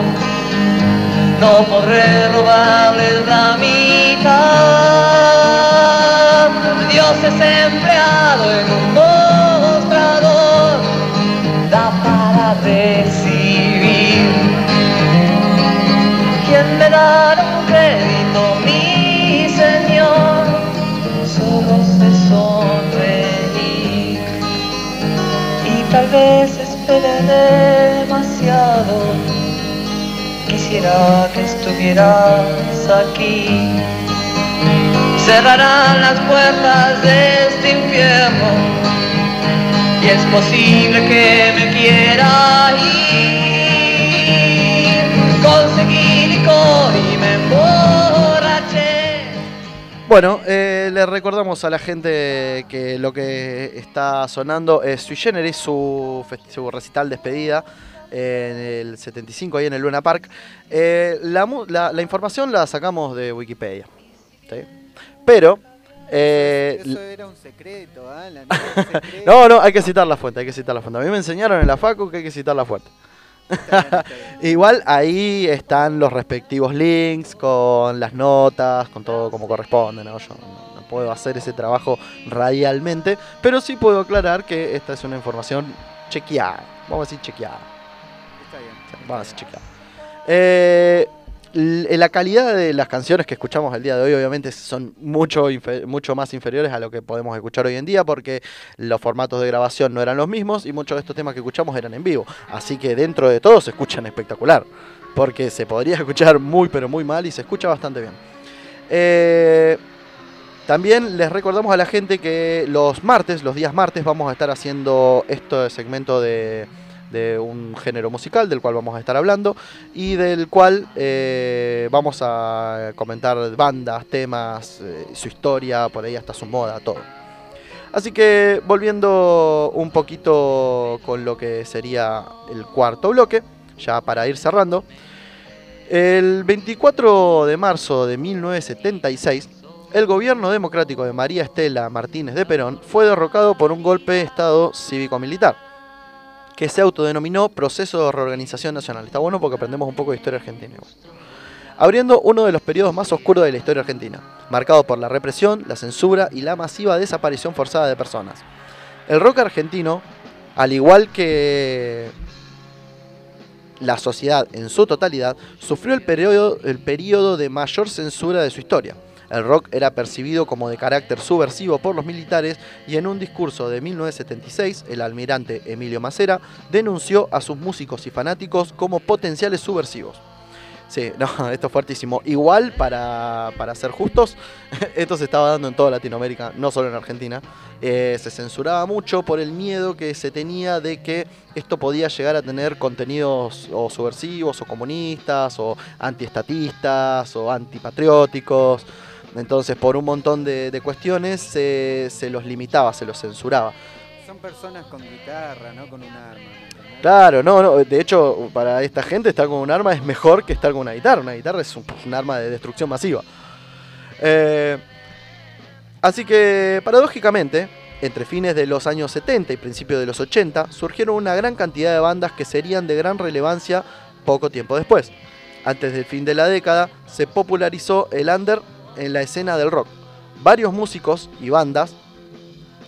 no podré robarles la mitad. Dios es empleado en un mostrador, da para recibir. ¿Quién me dará un crédito, mi Señor? Solo se sonreír y tal vez demasiado. Quisiera que estuvieras aquí. Cerrarán las puertas de este infierno y es posible que me quiera ir. Bueno, eh, le recordamos a la gente que lo que está sonando es Sui Generis, su, su recital despedida en el 75 ahí en el Luna Park. Eh, la, la- la información la sacamos de Wikipedia. ¿sí? Pero... eh, Eso era un secreto, ¿ah? La [LAUGHS] secreta. no, no, hay que citar la fuente, hay que citar la fuente. A mí me enseñaron en la facu que hay que citar la fuente. [LAUGHS] Igual ahí están los respectivos links con las notas, con todo como corresponde, ¿no? Yo no, puedo hacer ese trabajo radialmente, pero sí puedo aclarar que esta es una información chequeada. Vamos a decir chequeada. Está bien. Vamos a decir chequeada. Eh, la calidad de las canciones que escuchamos el día de hoy obviamente son mucho, mucho más inferiores a lo que podemos escuchar hoy en día porque los formatos de grabación no eran los mismos y muchos de estos temas que escuchamos eran en vivo. Así que dentro de todo se escuchan espectacular porque se podría [LAUGHS] escuchar muy pero muy mal y se escucha bastante bien. Eh, también les recordamos a la gente que los martes, los días martes, vamos a estar haciendo este segmento de, de un género musical del cual vamos a estar hablando y del cual eh, vamos a comentar bandas, temas, eh, su historia, por ahí hasta su moda, todo. Así que volviendo un poquito con lo que sería el cuarto bloque, ya para ir cerrando. El 24 de marzo de 1976, el gobierno democrático de María Estela Martínez de Perón fue derrocado por un golpe de Estado cívico-militar, que se autodenominó Proceso de Reorganización Nacional. Está bueno porque aprendemos un poco de historia argentina. Abriendo uno de los periodos más oscuros de la historia argentina, marcado por la represión, la censura y la masiva desaparición forzada de personas. El rock argentino, al igual que la sociedad en su totalidad sufrió el periodo, el periodo de mayor censura de su historia. El rock era percibido como de carácter subversivo por los militares y en un discurso de 1976 el almirante Emilio Macera denunció a sus músicos y fanáticos como potenciales subversivos. Sí, no, [LAUGHS] esto es fuertísimo. Igual, para, para ser justos, [LAUGHS] esto se estaba dando en toda Latinoamérica, no solo en Argentina. Eh, se censuraba mucho por el miedo que se tenía de que esto podía llegar a tener contenidos o subversivos o comunistas o antiestatistas o antipatrióticos. Entonces, por un montón de, de cuestiones se, se los limitaba, se los censuraba. Son personas con guitarra, no con un arma. Claro, no, no. De hecho, para esta gente estar con un arma es mejor que estar con una guitarra. Una guitarra es un, un arma de destrucción masiva. Eh, así que, paradójicamente, entre fines de los años 70 y principios de los 80, surgieron una gran cantidad de bandas que serían de gran relevancia poco tiempo después. Antes del fin de la década, se popularizó el under en la escena del rock. Varios músicos y bandas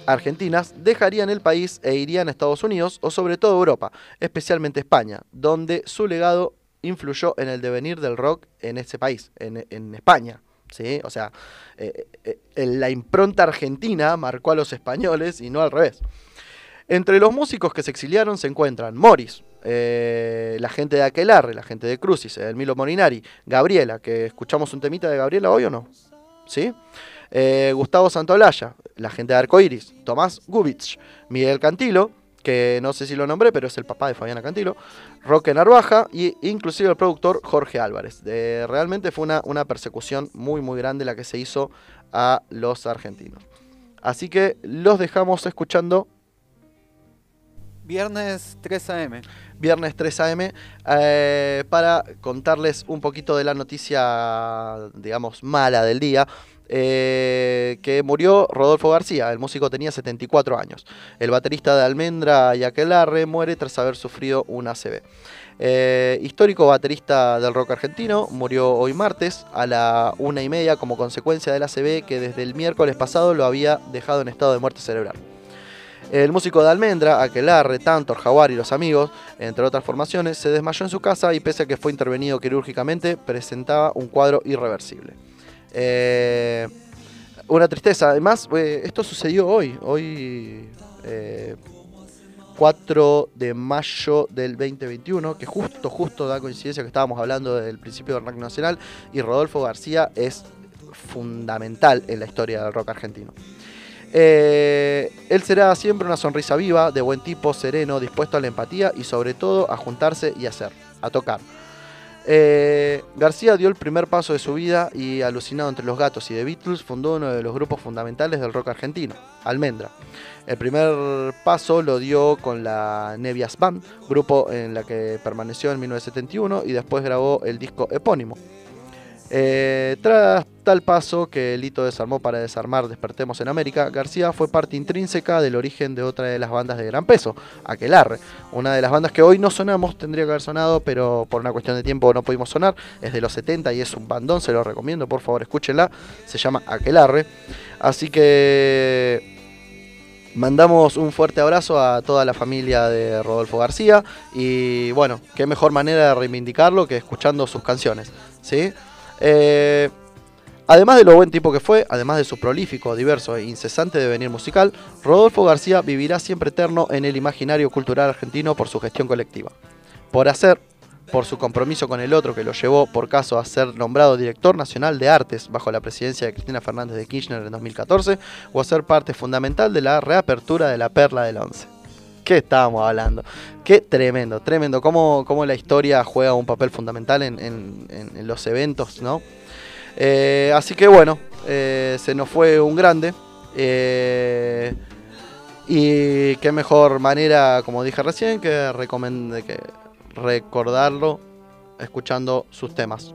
argentinas dejarían el país e irían a Estados Unidos o sobre todo Europa, especialmente España, donde su legado influyó en el devenir del rock en ese país, en, España. ¿sí? O sea, eh, eh, eh, la impronta argentina marcó a los españoles y no al revés. Entre los músicos que se exiliaron se encuentran Morris, eh, la gente de Aquelarre, la gente de Crucis, Milo Morinari, Gabriela, que escuchamos un temita de Gabriela hoy o no, ¿sí? Eh, Gustavo Santolaya, la gente de Arcoiris, Tomás Gubitsch, Miguel Cantilo, que no sé si lo nombré, pero es el papá de Fabiana Cantilo, Roque Narvaja y inclusive el productor Jorge Álvarez. Eh, realmente fue una, una persecución muy muy grande la que se hizo a los argentinos. Así que los dejamos escuchando Viernes 3 AM. viernes 3 a.m., eh, para contarles un poquito de la noticia, digamos, mala del día. eh, que murió Rodolfo García, el músico tenía 74 años. El baterista de Almendra y Aquelarre muere tras haber sufrido un ACV. Eh, histórico baterista del rock argentino, murió hoy martes a la una y media como consecuencia del ACV que desde el miércoles pasado lo había dejado en estado de muerte cerebral. El músico de Almendra, Aquelarre, Tantor, Jaguar y los amigos, entre otras formaciones, se desmayó en su casa y pese a que fue intervenido quirúrgicamente, presentaba un cuadro irreversible. Eh, una tristeza. Además, eh, esto sucedió hoy, hoy eh, 4 de mayo del 2021, que justo, justo da coincidencia que estábamos hablando del principio del rock nacional y Rodolfo García es fundamental en la historia del rock argentino. Eh, él será siempre una sonrisa viva, de buen tipo, sereno, dispuesto a la empatía y sobre todo a juntarse y hacer, a tocar. Eh, García dio el primer paso de su vida y alucinado entre los gatos y The Beatles fundó uno de los grupos fundamentales del rock argentino, Almendra. El primer paso lo dio con la Nevias Band, grupo en la que permaneció en 1971 y después grabó el disco epónimo. Eh, tras tal paso que el hito desarmó para desarmar Despertemos en América, García fue parte intrínseca del origen de otra de las bandas de gran peso, Aquelarre, una de las bandas que hoy no sonamos, tendría que haber sonado, pero por una cuestión de tiempo no pudimos sonar, es de los 70 y es un bandón, se lo recomiendo, por favor escúchenla, se llama Aquelarre, así que mandamos un fuerte abrazo a toda la familia de Rodolfo García y bueno, qué mejor manera de reivindicarlo que escuchando sus canciones, ¿sí? Eh, además de lo buen tipo que fue, además de su prolífico, diverso e incesante devenir musical, Rodolfo García vivirá siempre eterno en el imaginario cultural argentino por su gestión colectiva. Por hacer, por su compromiso con el otro que lo llevó por caso a ser nombrado director nacional de artes bajo la presidencia de Cristina Fernández de Kirchner en 2014, o a ser parte fundamental de la reapertura de la Perla del Once. ¿Qué estábamos hablando? Qué tremendo, tremendo. Cómo, cómo la historia juega un papel fundamental en, en- los eventos, ¿no? Eh, así que bueno, eh, se nos fue un grande. eh, y qué mejor manera, como dije recién, que, recomend- que recordarlo escuchando sus temas.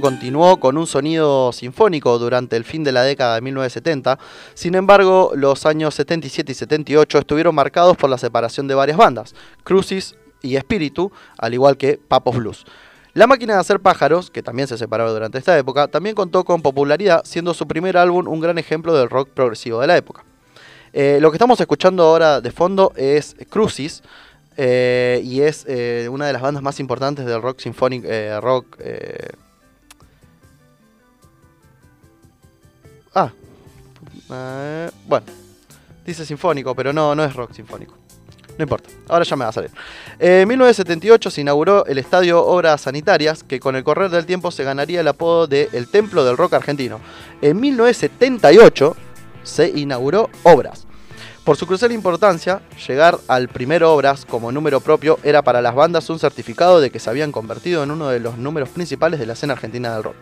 Continuó con un sonido sinfónico durante el fin de la década de 1970, sin embargo los años 77 y 78 estuvieron marcados por la separación de varias bandas, Crucis y Espíritu, al igual que Papos Blues. La máquina de hacer pájaros, que también se separó durante esta época, también contó con popularidad, siendo su primer álbum un gran ejemplo del rock progresivo de la época. Eh, lo que estamos escuchando ahora de fondo es Crucis, eh, y es eh, una de las bandas más importantes del rock sinfónico, rock... eh, bueno, dice sinfónico, pero no, no es rock sinfónico. no importa, ahora ya me va a salir. Eh, En 1978 se inauguró el estadio Obras Sanitarias, que con el correr del tiempo se ganaría el apodo de El Templo del Rock Argentino. En 1978 se inauguró Obras. Por su crucial importancia, llegar al primer Obras como número propio era para las bandas un certificado de que se habían convertido en uno de los números principales de la escena argentina del rock.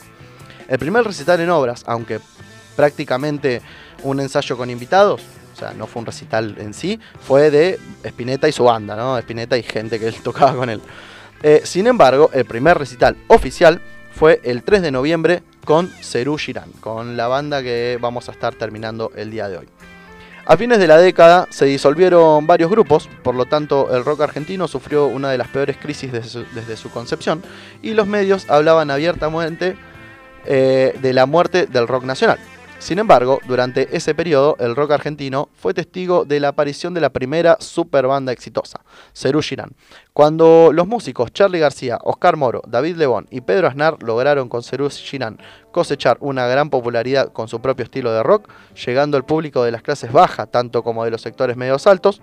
El primer recital en Obras, aunque prácticamente un ensayo con invitados, o sea, no fue un recital en sí, fue de Spinetta y su banda, ¿no? Spinetta y gente que él [LAUGHS] tocaba con él. Eh, sin embargo, el primer recital oficial fue el 3 de noviembre con Cerú Girán, con la banda que vamos a estar terminando el día de hoy. A fines de la década se disolvieron varios grupos, por lo tanto el rock argentino sufrió una de las peores crisis desde su, concepción y los medios hablaban abiertamente eh, de la muerte del rock nacional. Sin embargo, durante ese periodo, el rock argentino fue testigo de la aparición de la primera super banda exitosa, Cerú Girán. Cuando los músicos Charlie García, Oscar Moro, David Lebón y Pedro Aznar lograron con Cerú Girán cosechar una gran popularidad con su propio estilo de rock, llegando al público de las clases bajas, tanto como de los sectores medios altos,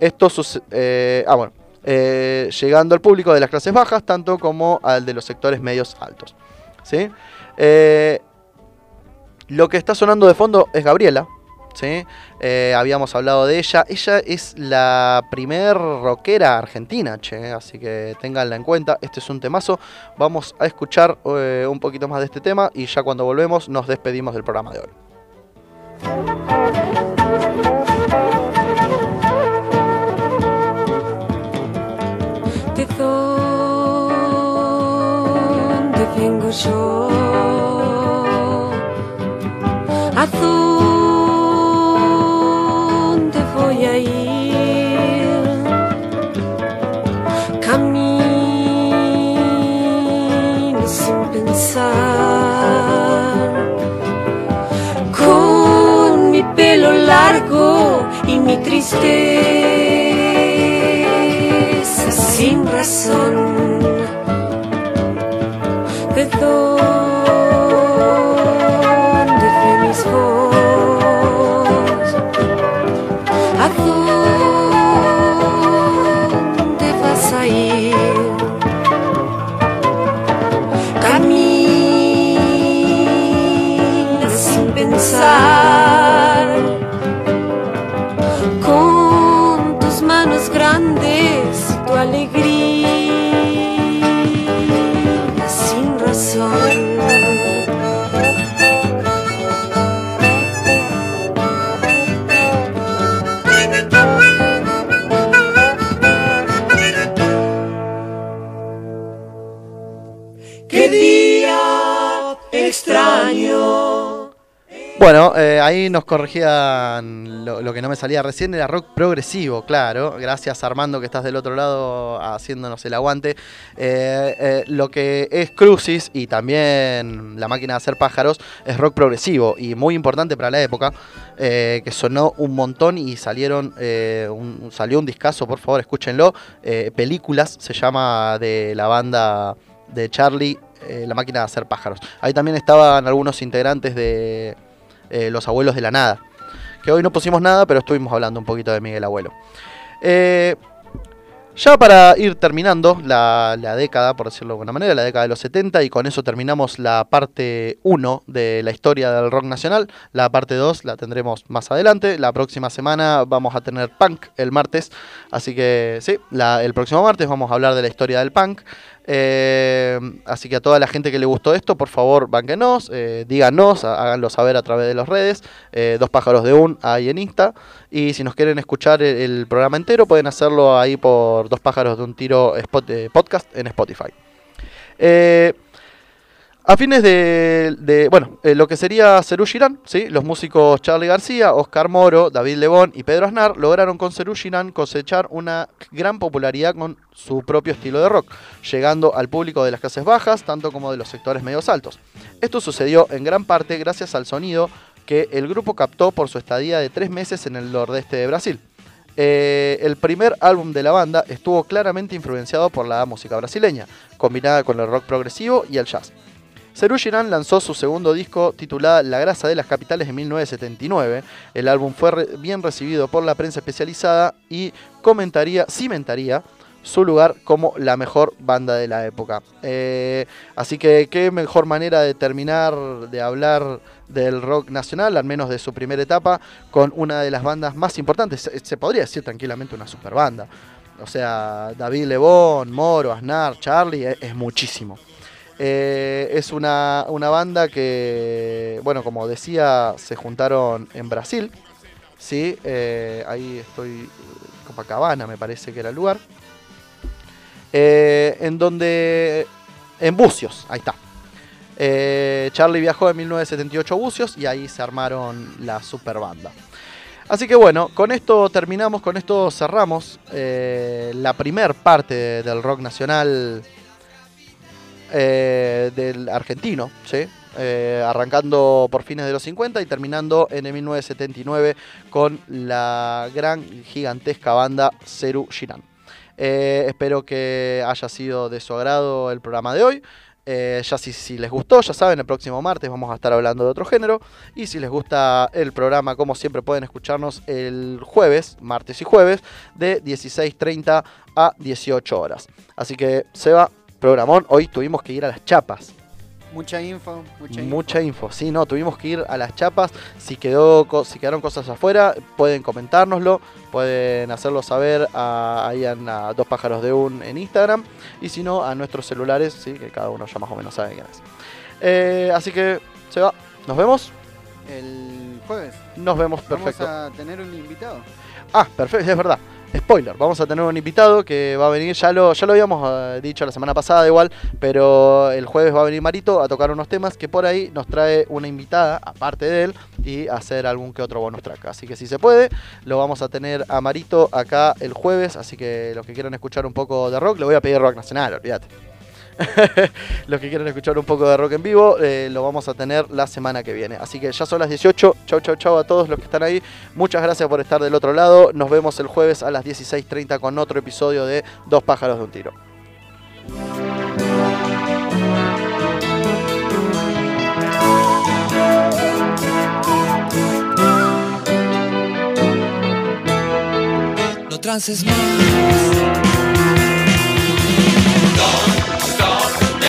esto eh, ah, bueno, eh, llegando al público de las clases bajas, tanto como al de los sectores medios altos. ¿sí? Eh, lo que está sonando de fondo es Gabriela. ¿sí? Eh, habíamos hablado de ella. Ella es la primer rockera argentina, che, así que ténganla en cuenta. Este es un temazo. Vamos a escuchar eh, un poquito más de este tema y ya cuando volvemos nos despedimos del programa de hoy. ¿De dónde vengo yo? ¿A dónde voy a ir? Camino sin pensar Con mi pelo largo y mi tristeza sin razón Bueno, eh, ahí nos corregían lo, que no me salía recién, era rock progresivo, claro. Gracias Armando que estás del otro lado haciéndonos el aguante. Eh, eh, lo que es Crucis y también la máquina de hacer pájaros es rock progresivo y muy importante para la época, que sonó un montón y salieron un- salió un discazo, por favor escúchenlo. Películas se llama de la banda de Charlie, la máquina de hacer pájaros. Ahí también estaban algunos integrantes de eh, Los Abuelos de la Nada. Que hoy no pusimos nada, pero estuvimos hablando un poquito de Miguel Abuelo. Eh, ya para ir terminando la, la década, por decirlo de alguna manera, la década de los 70, y con eso terminamos la parte 1 de la historia del rock nacional. La parte 2 la tendremos más adelante. La próxima semana vamos a tener punk el martes. Así que sí, el próximo martes vamos a hablar de la historia del punk. Eh, así que a toda la gente que le gustó esto, por favor, banquenos, eh, díganos, háganlo saber a través de las redes. eh, dos pájaros de un ahí en Insta. Y si nos quieren escuchar el, programa entero, pueden hacerlo ahí por dos pájaros de un tiro podcast en Spotify. A fines de, de- bueno, eh, lo que sería Cerú Girán, ¿sí? los músicos Charlie García, Oscar Moro, David Lebón y Pedro Aznar lograron con Cerú Girán cosechar una gran popularidad con su propio estilo de rock, llegando al público de las clases bajas, tanto como de los sectores medios altos. Esto sucedió en gran parte gracias al sonido que el grupo captó por su estadía de tres meses en el nordeste de Brasil. Eh, el primer álbum de la banda estuvo claramente influenciado por la música brasileña, combinada con el rock progresivo y el jazz. Serú Girán lanzó su segundo disco titulado La grasa de las capitales en 1979. El álbum fue bien recibido por la prensa especializada y comentaría, cimentaría su lugar como la mejor banda de la época. Eh, así que qué mejor manera de terminar de hablar del rock nacional, al menos de su primera etapa, con una de las bandas más importantes, se, podría decir tranquilamente una super banda. O sea, David Lebón, Moro, Aznar, Charlie, es, es muchísimo. Eh, es una, una banda que, bueno, como decía, se juntaron en Brasil. ¿sí? Eh, ahí estoy, Copacabana me parece que era el lugar. Eh, en donde, en Bucios, ahí está. Charlie viajó en 1978 a Bucios y ahí se armaron la super banda. Así que bueno, con esto terminamos, con esto cerramos la primer parte del rock nacional eh, del argentino, ¿sí? Eh, arrancando por fines de los 50 y terminando en el 1979 con la gran gigantesca banda Ceru Girán. Eh, espero que haya sido de su agrado el programa de hoy. Ya si, si les gustó, ya saben, el próximo martes vamos a estar hablando de otro género. Y si les gusta el programa, como siempre, pueden escucharnos el jueves, martes y jueves, de 16.30 a 18 horas. Así que, Seba, programón, hoy tuvimos que ir a las chapas. Mucha info, mucha info. Mucha info, sí, no, tuvimos que ir a las chapas. Si, quedó, si quedaron cosas afuera, pueden comentárnoslo, pueden hacerlo saber a, ahí en a Dos Pájaros de Un en Instagram. Y si no, a nuestros celulares, sí, que cada uno ya más o menos sabe quién es. Eh, así que, se va, nos vemos. El jueves. Nos vemos, perfecto. Vamos a tener un invitado. Ah, perfecto, es verdad. Spoiler, vamos a tener un invitado que va a venir, ya lo, ya lo habíamos eh, dicho la semana pasada igual, pero el jueves va a venir Marito a tocar unos temas que por ahí nos trae una invitada, aparte de él, y hacer algún que otro bonus track. Así que si se puede, lo vamos a tener a Marito acá el jueves, así que los que quieran escuchar un poco de rock, le voy a pedir rock nacional, olvídate. [LAUGHS] los que quieran escuchar un poco de rock en vivo, eh, lo vamos a tener la semana que viene. Así que ya son las 18. Chau, chau, chau a todos los que están ahí. Muchas gracias por estar del otro lado. Nos vemos el jueves a las 16.30 con otro episodio de Dos pájaros de un tiro. No trances más.